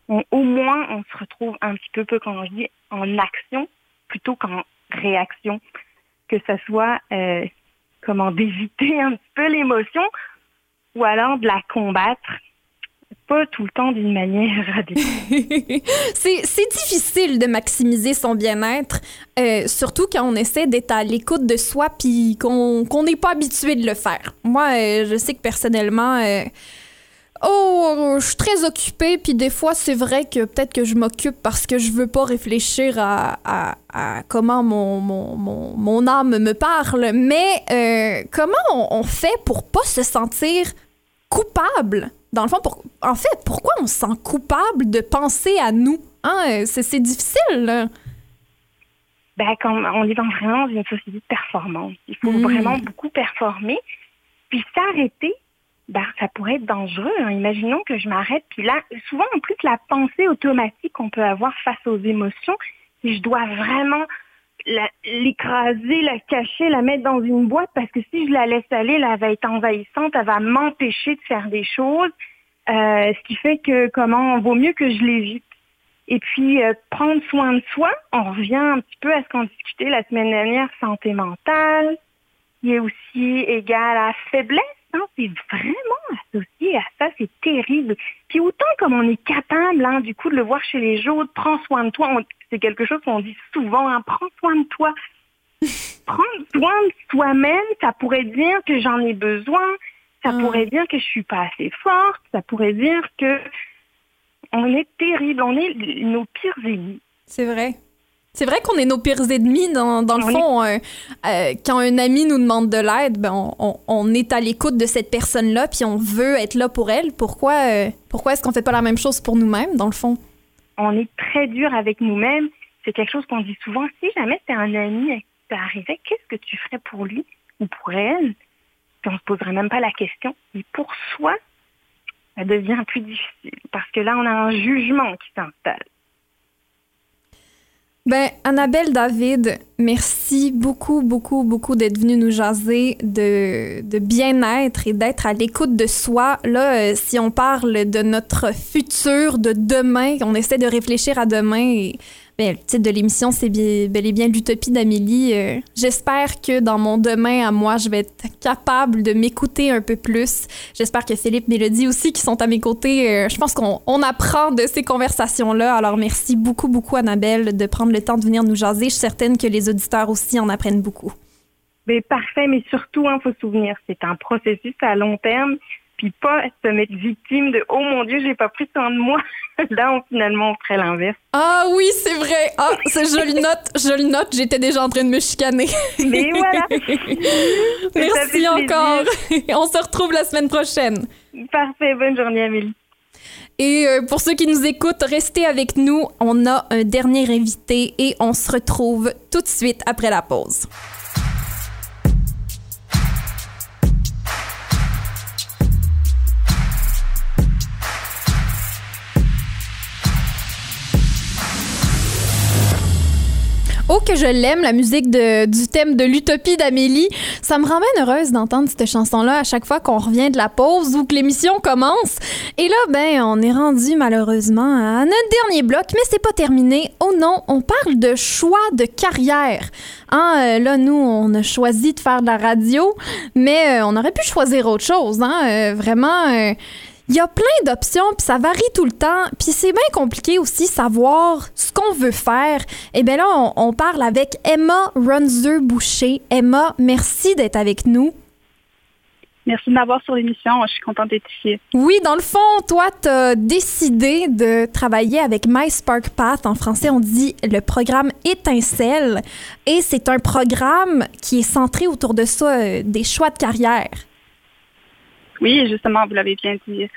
[SPEAKER 7] on, on- au moins on se retrouve un petit peu, peu quand je dis en action plutôt qu'en réaction, que ça soit euh, comment d'éviter un petit peu l'émotion ou alors de la combattre, pas tout le temps d'une manière radicale.
[SPEAKER 3] c'est difficile de maximiser son bien-être, euh, surtout quand on essaie d'être à l'écoute de soi puis qu'on qu'on n'est pas habitué de le faire. Moi, euh, je sais que personnellement, euh, oh, je suis très occupée puis des fois, c'est vrai que peut-être que je m'occupe parce que je veux pas réfléchir à, à- à comment mon, mon, mon, mon âme me parle. Mais euh, comment on, on fait pour pas se sentir coupable? Dans le fond, pour, en fait, pourquoi on se sent coupable de penser à nous? Hein? C'est c'est difficile. là.
[SPEAKER 7] ben, quand on est dans vraiment une société de performance. Il faut
[SPEAKER 3] Mm.
[SPEAKER 7] vraiment beaucoup performer. Puis s'arrêter, ben, ça pourrait être dangereux. hein. Imaginons que je m'arrête, puis là, souvent en plus, la pensée automatique qu'on peut avoir face aux émotions, si je dois vraiment la- l'écraser, la cacher, la mettre dans une boîte, parce que si je la laisse aller, là, elle va être envahissante, elle va m'empêcher de faire des choses, euh, ce qui fait que comment vaut mieux que je l'évite. Et puis, euh, prendre soin de soi, on revient un petit peu à ce qu'on discutait la semaine dernière, santé mentale, qui est aussi égal à faiblesse. C'est vraiment associé à ça, c'est terrible. Puis autant comme on est capable, hein, du coup, de le voir chez les autres, prends soin de toi, c'est quelque chose qu'on dit souvent, hein, prends soin de toi. Prendre soin de soi-même, ça pourrait dire que j'en ai besoin, ça
[SPEAKER 3] Ah.
[SPEAKER 7] pourrait dire que je suis pas assez forte, ça pourrait dire que on est terrible, on est nos pires ennemis.
[SPEAKER 3] C'est vrai. C'est vrai qu'on est nos pires ennemis. Dans, dans le fond, euh, euh, quand un ami nous demande de l'aide, ben on, on- on est à l'écoute de cette personne-là, puis on veut être là pour elle. Pourquoi, euh, pourquoi est-ce qu'on fait pas la même chose pour nous-mêmes, dans le fond?
[SPEAKER 7] on est très dur avec nous-mêmes. C'est quelque chose qu'on dit souvent. Si jamais c'est un ami qui t'arrivait, qu'est-ce que tu ferais pour lui ou pour elle? Puis on se poserait même pas la question. Et pour soi, ça devient plus difficile parce que là, on a un jugement qui s'installe.
[SPEAKER 3] Ben, Annabelle David, merci beaucoup, beaucoup, beaucoup d'être venue nous jaser de, de bien-être et d'être à l'écoute de soi. Là, euh, si on parle de notre futur, de demain, on essaie de réfléchir à demain ben, le titre de l'émission, c'est bel et bien l'utopie d'Amélie. Euh, J'espère que dans mon demain à moi, je vais être capable de m'écouter un peu plus. J'espère que Philippe, Mélodie aussi, qui sont à mes côtés, euh, je pense qu'on on apprend de ces conversations-là. Alors, merci beaucoup, beaucoup, Annabelle, de prendre le temps de venir nous jaser. Je suis certaine que les auditeurs aussi en apprennent beaucoup.
[SPEAKER 7] Mais parfait, mais surtout, il faut se souvenir, c'est un processus à long terme, puis pas se mettre victime de « Oh mon Dieu, j'ai pas pris soin de moi ». Là, on, finalement, on ferait l'inverse.
[SPEAKER 3] Ah oui, c'est vrai. Ah, c'est je le note, je le note. J'étais déjà en train de me chicaner.
[SPEAKER 7] Mais voilà,
[SPEAKER 3] Merci encore. On se retrouve la semaine prochaine.
[SPEAKER 7] parfait. Bonne journée, Amélie.
[SPEAKER 3] Et euh, pour ceux qui nous écoutent, restez avec nous. On a un dernier invité et on se retrouve tout de suite après la pause. Oh, que je l'aime, la musique du thème de l'utopie d'Amélie. Ça me rend bien heureuse d'entendre cette chanson-là à chaque fois qu'on revient de la pause ou que l'émission commence. Et là, ben, on est rendu malheureusement à notre dernier bloc, mais c'est pas terminé. Oh non, on parle de choix de carrière. Hein, euh, là, nous, on a choisi de faire de la radio, mais euh, on aurait pu choisir autre chose. Hein, euh, vraiment. Il y a plein d'options, puis ça varie tout le temps. Puis c'est bien compliqué aussi savoir ce qu'on veut faire. Et bien là, on, on parle avec Emma Runzer-Boucher. Emma, merci d'être avec nous.
[SPEAKER 8] Merci de m'avoir sur l'émission. Je suis contente d'être ici.
[SPEAKER 3] Oui, dans le fond, toi, tu as décidé de travailler avec MySpark Path. En français, on dit le programme Étincelle. Et c'est un programme qui est centré autour de ça, euh, des choix de carrière.
[SPEAKER 8] Oui, justement, vous l'avez bien dit.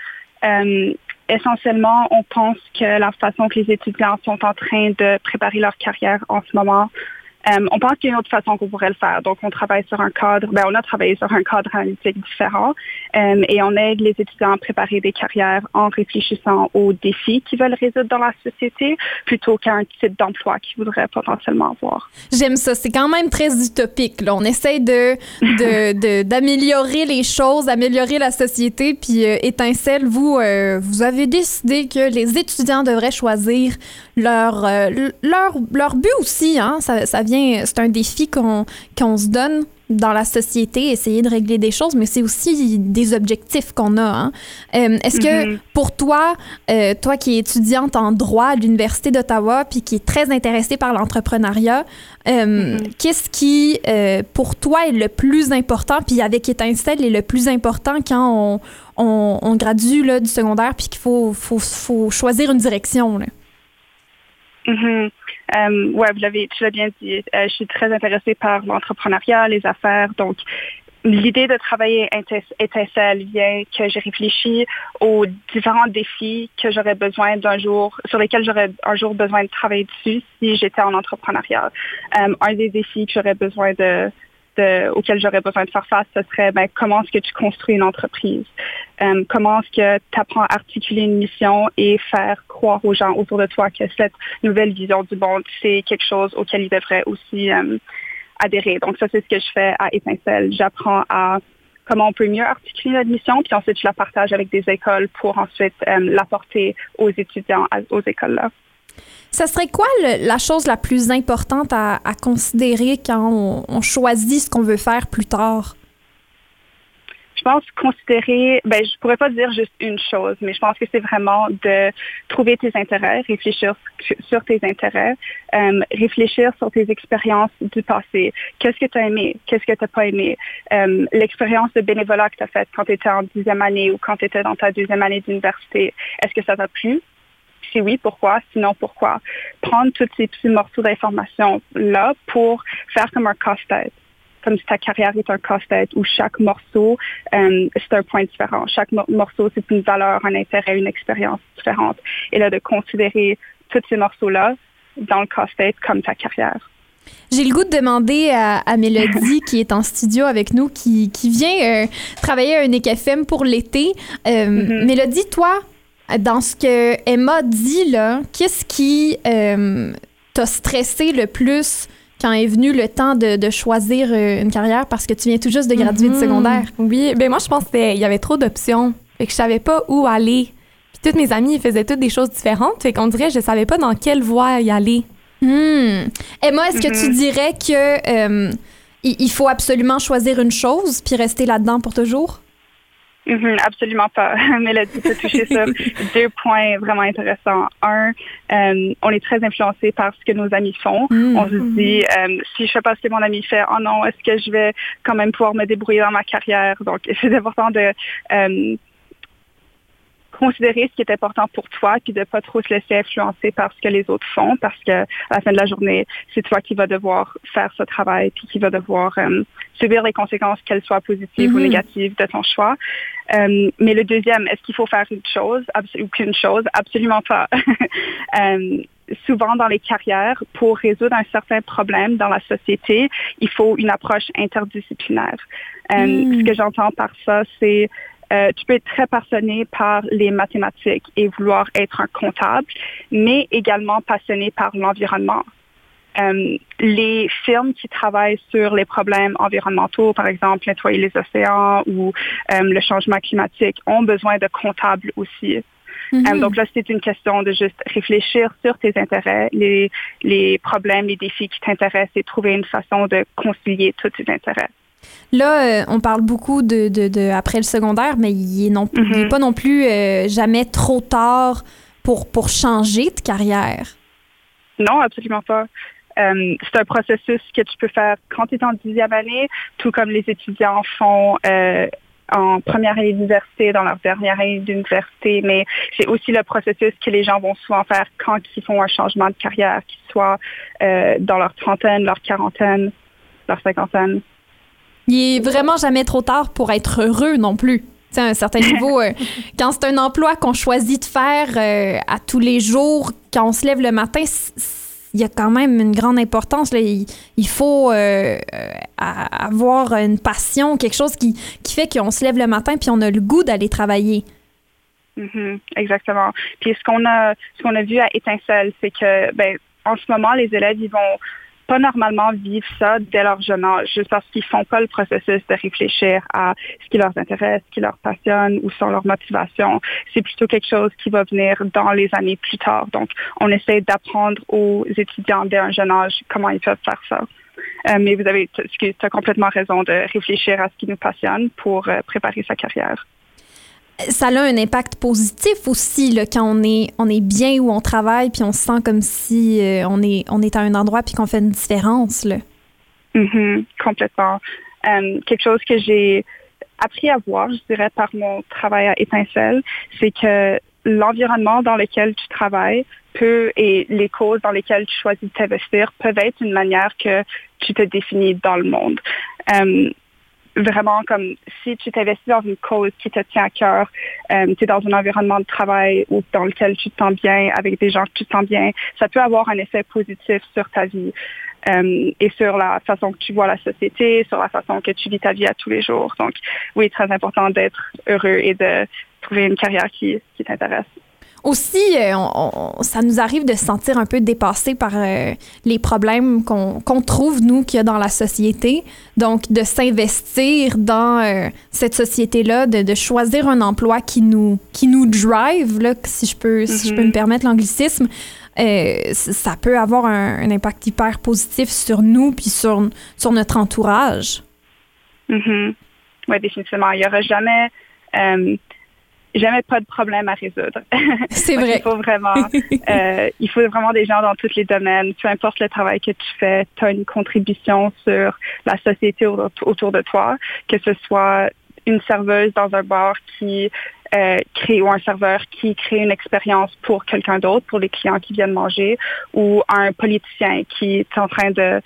[SPEAKER 8] Euh, essentiellement, on pense que la façon que les étudiants sont en train de préparer leur carrière en ce moment, euh, on pense qu'il y a une autre façon qu'on pourrait le faire. Donc, on travaille sur un cadre, ben, on a travaillé sur un cadre analytique différent euh, et on aide les étudiants à préparer des carrières en réfléchissant aux défis qu'ils veulent résoudre dans la société plutôt qu'à un type d'emploi qu'ils voudraient potentiellement avoir.
[SPEAKER 3] J'aime ça. C'est quand même très utopique. Là. On essaye de, de- de- d'améliorer les choses, améliorer la société. Puis, euh, Étincelle, vous, vous avez décidé que les étudiants devraient choisir leur, euh, leur, leur but aussi. Hein? Ça, ça vient, c'est un défi qu'on, qu'on se donne dans la société, essayer de régler des choses, mais c'est aussi des objectifs qu'on a. hein. Euh, est-ce que
[SPEAKER 8] Mhm.
[SPEAKER 3] pour toi, euh, toi qui es étudiante en droit à l'Université d'Ottawa, puis qui est très intéressée par l'entrepreneuriat, euh,
[SPEAKER 8] Mhm.
[SPEAKER 3] qu'est-ce qui, pour toi, est le plus important, puis avec Étincelle, est le plus important quand on, on, on gradue là, du secondaire, puis qu'il faut, faut, faut choisir une direction? Là?
[SPEAKER 8] Euh, ouais, vous l'avez, tu l'as bien dit. Euh, je suis très intéressée par l'entrepreneuriat, les affaires. Donc, l'idée de travailler Étin- étincelle vient que j'ai réfléchi aux différents défis que j'aurais besoin d'un jour, sur lesquels j'aurais un jour besoin de travailler dessus si j'étais en entrepreneuriat. Euh, un des défis que j'aurais besoin de, de auquel j'aurais besoin de faire face, ce serait ben, comment est-ce que tu construis une entreprise? Euh, comment est-ce que tu apprends à articuler une mission et faire croire aux gens autour de toi que cette nouvelle vision du monde, c'est quelque chose auquel ils devraient aussi euh, adhérer? Donc ça, c'est ce que je fais à Étincelle. J'apprends à comment on peut mieux articuler notre mission, puis ensuite je la partage avec des écoles pour ensuite euh, l'apporter aux étudiants aux écoles-là.
[SPEAKER 3] Ça serait quoi le- la chose la plus importante à, considérer quand on, on choisit ce qu'on veut faire plus tard?
[SPEAKER 8] je pense considérer, ben, je pourrais pas dire juste une chose, mais je pense que c'est vraiment de trouver tes intérêts, réfléchir sur tes intérêts, euh, réfléchir sur tes expériences du passé. Qu'est-ce que tu as aimé? Qu'est-ce que tu n'as pas aimé? Euh, l'expérience de bénévolat que tu as faite quand tu étais en dixième année ou quand tu étais dans ta deuxième année d'université, est-ce que ça t'a plu? Si oui, pourquoi? Sinon, pourquoi? Prendre tous ces petits morceaux d'information-là pour faire comme un casse-tête? Comme si ta carrière est un casse-tête où chaque morceau, euh, c'est un point différent. Chaque morceau, c'est une valeur, un intérêt, une expérience différente. Et là, de considérer tous ces morceaux-là dans le casse-tête comme ta carrière.
[SPEAKER 3] J'ai le goût de demander à, Mélodie, qui est en studio avec nous, qui, qui vient euh, travailler à un EKFM pour l'été. Euh, mm-hmm. Mélodie, toi, dans ce que Emma dit, là, qu'est-ce qui t'a stressé le plus quand est venu le temps de, choisir euh, une carrière? Parce que tu viens tout juste de graduer de
[SPEAKER 5] mhm.
[SPEAKER 3] secondaire?
[SPEAKER 5] Oui, ben moi je pense qu'il y avait trop d'options. et que je savais pas où aller. Puis toutes mes amies faisaient toutes des choses différentes. Fait qu'on dirait je savais pas dans quelle voie y aller.
[SPEAKER 3] Hmm. Emma, est-ce que tu mhm. dirais que euh, il faut absolument choisir une chose puis rester là-dedans pour toujours?
[SPEAKER 8] Mhm, absolument pas. Mélodie peut toucher ça. Deux points vraiment intéressants. Un, euh, on est très influencé par ce que nos amis font. On se dit, euh, si je fais pas ce que mon ami fait, oh non, est-ce que je vais quand même pouvoir me débrouiller dans ma carrière? Donc, c'est important de euh, considérer ce qui est important pour toi, puis de pas trop se laisser influencer par ce que les autres font, parce que à la fin de la journée, c'est toi qui vas devoir faire ce travail, puis qui va devoir euh, subir les conséquences, qu'elles soient positives ou mhm. négatives, de ton choix. Euh, mais le deuxième, est-ce qu'il faut faire une chose ou qu'une chose? Absolument pas. euh, souvent dans les carrières, pour résoudre un certain problème dans la société, il faut une approche interdisciplinaire. Euh, mhm. Ce que j'entends par ça, c'est euh, tu peux être très passionné par les mathématiques et vouloir être un comptable, mais également passionné par l'environnement. Euh, les firmes qui travaillent sur les problèmes environnementaux, par exemple nettoyer les océans ou euh, le changement climatique, ont besoin de comptables aussi. Mm-hmm. donc là, c'est une question de juste réfléchir sur tes intérêts, les, les problèmes, les défis qui t'intéressent et trouver une façon de concilier tous tes intérêts.
[SPEAKER 3] Là, euh, on parle beaucoup de, de, après le secondaire, mais il n'est mhm. pas non plus euh, jamais trop tard pour, pour changer de carrière.
[SPEAKER 8] Non, absolument pas. Euh, c'est un processus que tu peux faire quand tu es en dixième année, tout comme les étudiants font en première année d'université, dans leur dernière année d'université, mais c'est aussi le processus que les gens vont souvent faire quand ils font un changement de carrière, qu'ils soient dans leur trentaine, leur quarantaine, leur cinquantaine.
[SPEAKER 3] Il est vraiment jamais trop tard pour être heureux non plus. à un certain niveau, euh, quand c'est un emploi qu'on choisit de faire euh, à tous les jours, quand on se lève le matin, il y a quand même une grande importance. Là. Il, faut euh, avoir une passion, quelque chose qui, qui fait qu'on se lève le matin puis on a le goût d'aller travailler.
[SPEAKER 8] Mm-hmm. exactement. Puis ce qu'on a, ce qu'on a vu à Étincelle, c'est que ben, en ce moment, les élèves, ils vont pas normalement vivre ça dès leur jeune âge, juste parce qu'ils font pas le processus de réfléchir à ce qui leur intéresse, ce qui leur passionne ou sont leurs motivations. C'est plutôt quelque chose qui va venir dans les années plus tard. Donc, on essaie d'apprendre aux étudiants dès un jeune âge comment ils peuvent faire ça. Euh, mais vous avez tu as complètement raison de réfléchir à ce qui nous passionne pour euh, préparer sa carrière
[SPEAKER 3] ça a un impact positif aussi là, quand on est, on est bien où on travaille, puis on se sent comme si euh, on, est, on est à un endroit puis qu'on fait une différence. Là.
[SPEAKER 8] Mm-hmm, complètement. Euh, quelque chose que j'ai appris à voir, je dirais, par mon travail à Étincelle, c'est que l'environnement dans lequel tu travailles peut et les causes dans lesquelles tu choisis de t'investir peuvent être une manière que tu te définis dans le monde. Euh, vraiment comme si tu t'investis dans une cause qui te tient à cœur, euh, tu es dans un environnement de travail dans lequel tu te sens bien, avec des gens que tu te sens bien, ça peut avoir un effet positif sur ta vie euh, et sur la façon que tu vois la société, sur la façon que tu vis ta vie à tous les jours. Donc oui, très important d'être heureux et de trouver une carrière qui, qui t'intéresse.
[SPEAKER 3] Aussi, euh, ça nous arrive de se sentir un peu dépassé par euh, les problèmes qu'on trouve, nous, qu'il y a dans la société. Donc, de s'investir dans euh, cette société-là, de, choisir un emploi qui nous, qui nous drive, là, si, je peux, si je peux me mm-hmm. permettre l'anglicisme, ça peut avoir un, impact hyper positif sur nous puis sur, sur notre entourage.
[SPEAKER 8] Mm-hmm. Oui, définitivement. Il n'y aura jamais, jamais pas de problème à résoudre.
[SPEAKER 3] C'est vrai.
[SPEAKER 8] Il faut vraiment, euh, il faut vraiment des gens dans tous les domaines. Peu importe le travail que tu fais, tu as une contribution sur la société au- autour de toi, que ce soit une serveuse dans un bar qui euh, crée ou un serveur qui crée une expérience pour quelqu'un d'autre, pour les clients qui viennent manger, ou un politicien qui est en train de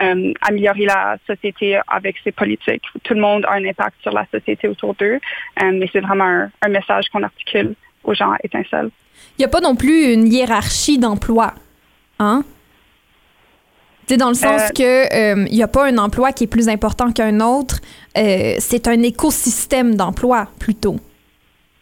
[SPEAKER 8] euh, améliorer la société avec ses politiques. Tout le monde a un impact sur la société autour d'eux, euh, mais c'est vraiment un, un message qu'on articule aux gens à étincelle.
[SPEAKER 3] Il n'y a pas non plus une hiérarchie d'emploi. Hein? C'est dans le sens
[SPEAKER 8] Euh,
[SPEAKER 3] que euh, il n'y a pas un emploi qui est plus important qu'un autre. Euh, c'est un écosystème d'emploi plutôt.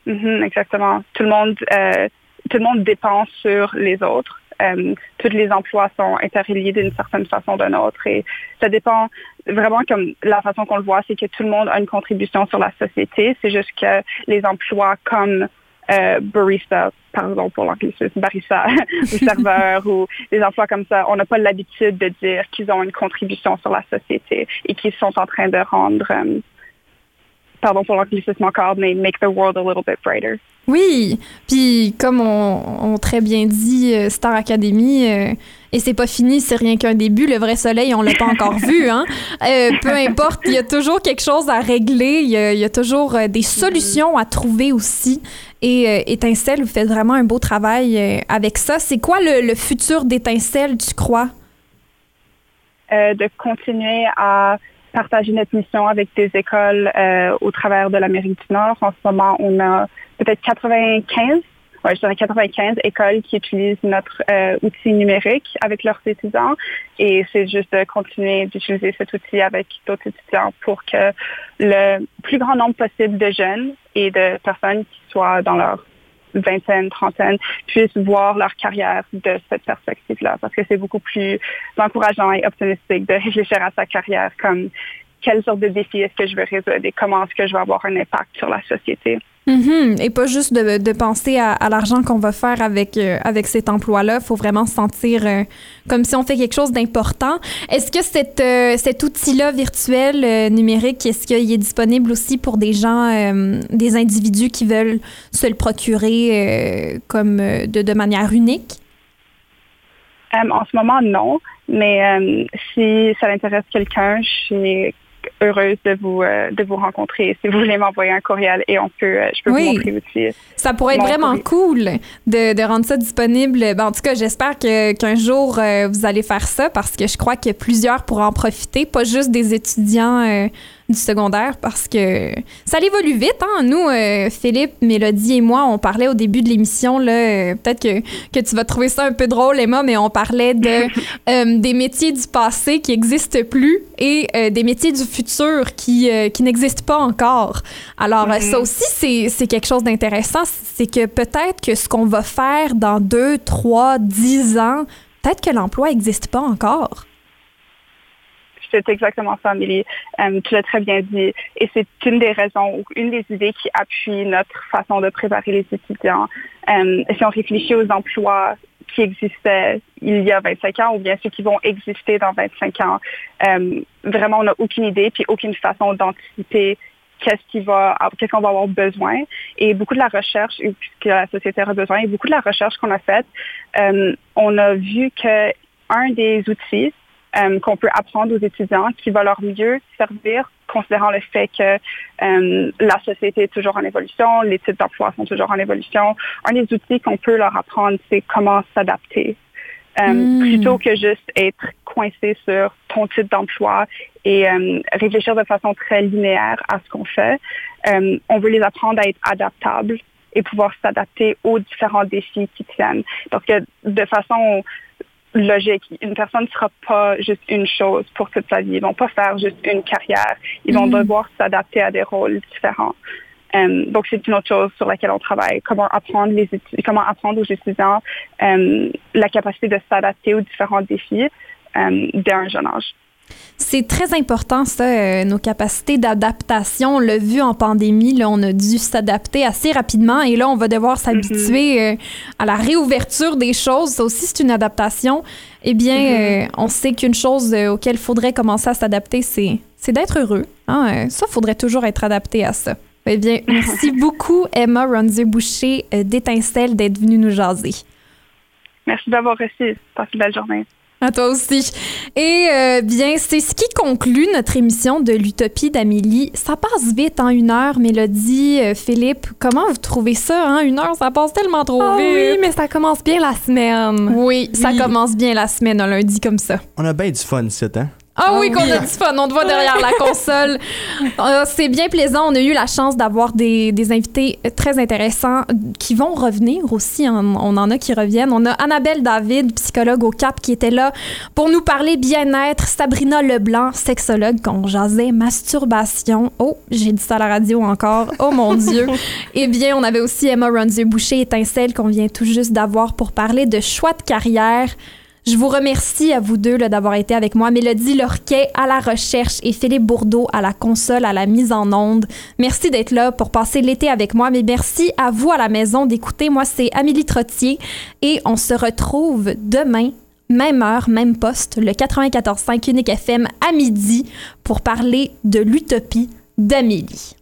[SPEAKER 8] Mhm, exactement. Tout le monde, euh, tout le monde dépend sur les autres. Euh, tous les emplois sont interreliés d'une certaine façon ou d'une autre et ça dépend vraiment comme la façon qu'on le voit, c'est que tout le monde a une contribution sur la société. C'est juste que les emplois comme euh, barista, par exemple pour l'anglicisme, barista ou serveur ou des emplois comme ça, on n'a pas l'habitude de dire qu'ils ont une contribution sur la société et qu'ils sont en train de rendre euh, pardon pour l'anglicisme encore, mais make the world a little bit brighter.
[SPEAKER 3] Oui, puis comme on, on très bien dit euh, Star Academy, euh, et c'est pas fini, c'est rien qu'un début. Le vrai soleil, on l'a pas encore vu. Hein? Euh, peu importe, il y a toujours quelque chose à régler. Il y a, il y a toujours euh, des solutions à trouver aussi. Et euh, Étincelle, vous faites vraiment un beau travail avec ça. C'est quoi le, le futur d'Étincelle, tu crois?
[SPEAKER 8] Euh, de continuer à partager notre mission avec des écoles euh, au travers de l'Amérique du Nord. En ce moment, on a peut-être 95, ouais, je dirais 95 écoles qui utilisent notre euh, outil numérique avec leurs étudiants. Et c'est juste de continuer d'utiliser cet outil avec d'autres étudiants pour que le plus grand nombre possible de jeunes et de personnes qui soient dans leur vingtaine, trentaine, puissent voir leur carrière de cette perspective-là, parce que c'est beaucoup plus encourageant et optimistique de réfléchir à sa carrière comme quelle sorte de défi est-ce que je veux résoudre et comment est-ce que je vais avoir un impact sur la société.
[SPEAKER 3] Mhm. Et pas juste de, penser à, l'argent qu'on va faire avec, euh, avec cet emploi-là. Il faut vraiment se sentir euh, comme si on fait quelque chose d'important. Est-ce que cette, euh, cet outil-là virtuel euh, numérique, est-ce qu'il est disponible aussi pour des gens, des individus qui veulent se le procurer comme de, de manière unique?
[SPEAKER 8] En ce moment, non, mais si ça intéresse quelqu'un, je suis heureuse de vous euh, de vous rencontrer. Si vous voulez m'envoyer un courriel et on peut, euh, je peux
[SPEAKER 3] Oui.
[SPEAKER 8] vous montrer aussi.
[SPEAKER 3] Ça pourrait être vraiment cool de, de rendre ça disponible. Ben, en tout cas, j'espère que, qu'un jour, euh, vous allez faire ça parce que je crois que plusieurs pourront en profiter, pas juste des étudiants euh, du secondaire parce que ça évolue vite. Hein? Nous, euh, Philippe, Mélodie et moi, on parlait au début de l'émission, là, euh, peut-être que, que tu vas trouver ça un peu drôle, Emma, mais on parlait de, euh, des métiers du passé qui n'existent plus et euh, des métiers du futur qui, euh, qui n'existent pas encore. Alors, ça aussi, c'est, c'est quelque chose d'intéressant. C'est que peut-être que ce qu'on va faire dans deux, trois, dix ans, peut-être que l'emploi n'existe pas encore.
[SPEAKER 8] C'est exactement ça, Amélie. Euh, tu l'as très bien dit. Et c'est une des raisons, ou une des idées qui appuie notre façon de préparer les étudiants. Euh, si on réfléchit aux emplois qui existaient il y a 25 ans ou bien ceux qui vont exister dans 25 ans, euh, vraiment, on n'a aucune idée puis aucune façon d'anticiper qu'est-ce va, qu'est-ce qu'on va avoir besoin. Et beaucoup de la recherche que la société a besoin et beaucoup de la recherche qu'on a faite, on a vu que un des outils euh, qu'on peut apprendre aux étudiants qui va leur mieux servir, considérant le fait que euh, la société est toujours en évolution, les types d'emploi sont toujours en évolution. Un des outils qu'on peut leur apprendre, c'est comment s'adapter. Euh,
[SPEAKER 3] Mm.
[SPEAKER 8] Plutôt que juste être coincé sur ton type d'emploi et euh, réfléchir de façon très linéaire à ce qu'on fait, euh, on veut les apprendre à être adaptables et pouvoir s'adapter aux différents défis qui tiennent. Parce que de façon logique. Une personne ne sera pas juste une chose pour toute sa vie. Ils vont pas faire juste une carrière. Ils vont
[SPEAKER 3] Mhm.
[SPEAKER 8] devoir s'adapter à des rôles différents. Euh, donc, c'est une autre chose sur laquelle on travaille. Comment apprendre les comment apprendre aux étudiants euh, la capacité de s'adapter aux différents défis euh, dès un jeune âge.
[SPEAKER 3] C'est très important, ça, euh, nos capacités d'adaptation. On l'a vu en pandémie, là, on a dû s'adapter assez rapidement et là, on va devoir s'habituer euh, à la réouverture des choses. Ça aussi, c'est une adaptation. Eh bien, euh, on sait qu'une chose auquel il faudrait commencer à s'adapter, c'est d'être heureux. Hein? Ça, faudrait toujours être adapté à ça. Eh bien, merci beaucoup, Emma Ronzier-Boucher d'Étincelle, d'être venue nous jaser.
[SPEAKER 8] Merci d'avoir reçu. Passez une belle journée.
[SPEAKER 3] À toi aussi. Et euh, bien, c'est ce qui conclut notre émission de l'Utopie d'Amélie. Ça passe vite en une heure, Mélodie, euh, Philippe. Comment vous trouvez ça, hein? Une heure, ça passe tellement trop
[SPEAKER 5] Ah
[SPEAKER 3] vite.
[SPEAKER 5] oui, mais ça commence bien la semaine.
[SPEAKER 3] Oui, ça commence bien la semaine, un lundi comme ça.
[SPEAKER 4] On a bien du fun, c'est hein?
[SPEAKER 3] Ah oui,
[SPEAKER 5] Ah
[SPEAKER 3] qu'on a du fun. On te voit derrière la console. Euh, c'est bien plaisant. On a eu la chance d'avoir des, des invités très intéressants qui vont revenir aussi. hein. On en a qui reviennent. On a Annabelle David, psychologue au CAP, qui était là pour nous parler bien-être. Sabrina Leblanc, sexologue, qu'on jasait masturbation. Oh, j'ai dit ça à la radio encore. Oh mon Dieu. Eh bien, on avait aussi Emma Ronzier-Boucher, étincelle, qu'on vient tout juste d'avoir pour parler de choix de carrière. Je vous remercie à vous deux d'avoir été avec moi. Mélodie Lorquet à la recherche et Philippe Bourdeau à la console, à la mise en onde. Merci d'être là pour passer l'été avec moi. Mais merci à vous à la maison d'écouter. Moi, c'est Amélie Trottier et on se retrouve demain, même heure, même poste, le 94.5 Unique FM à midi pour parler de l'utopie d'Amélie.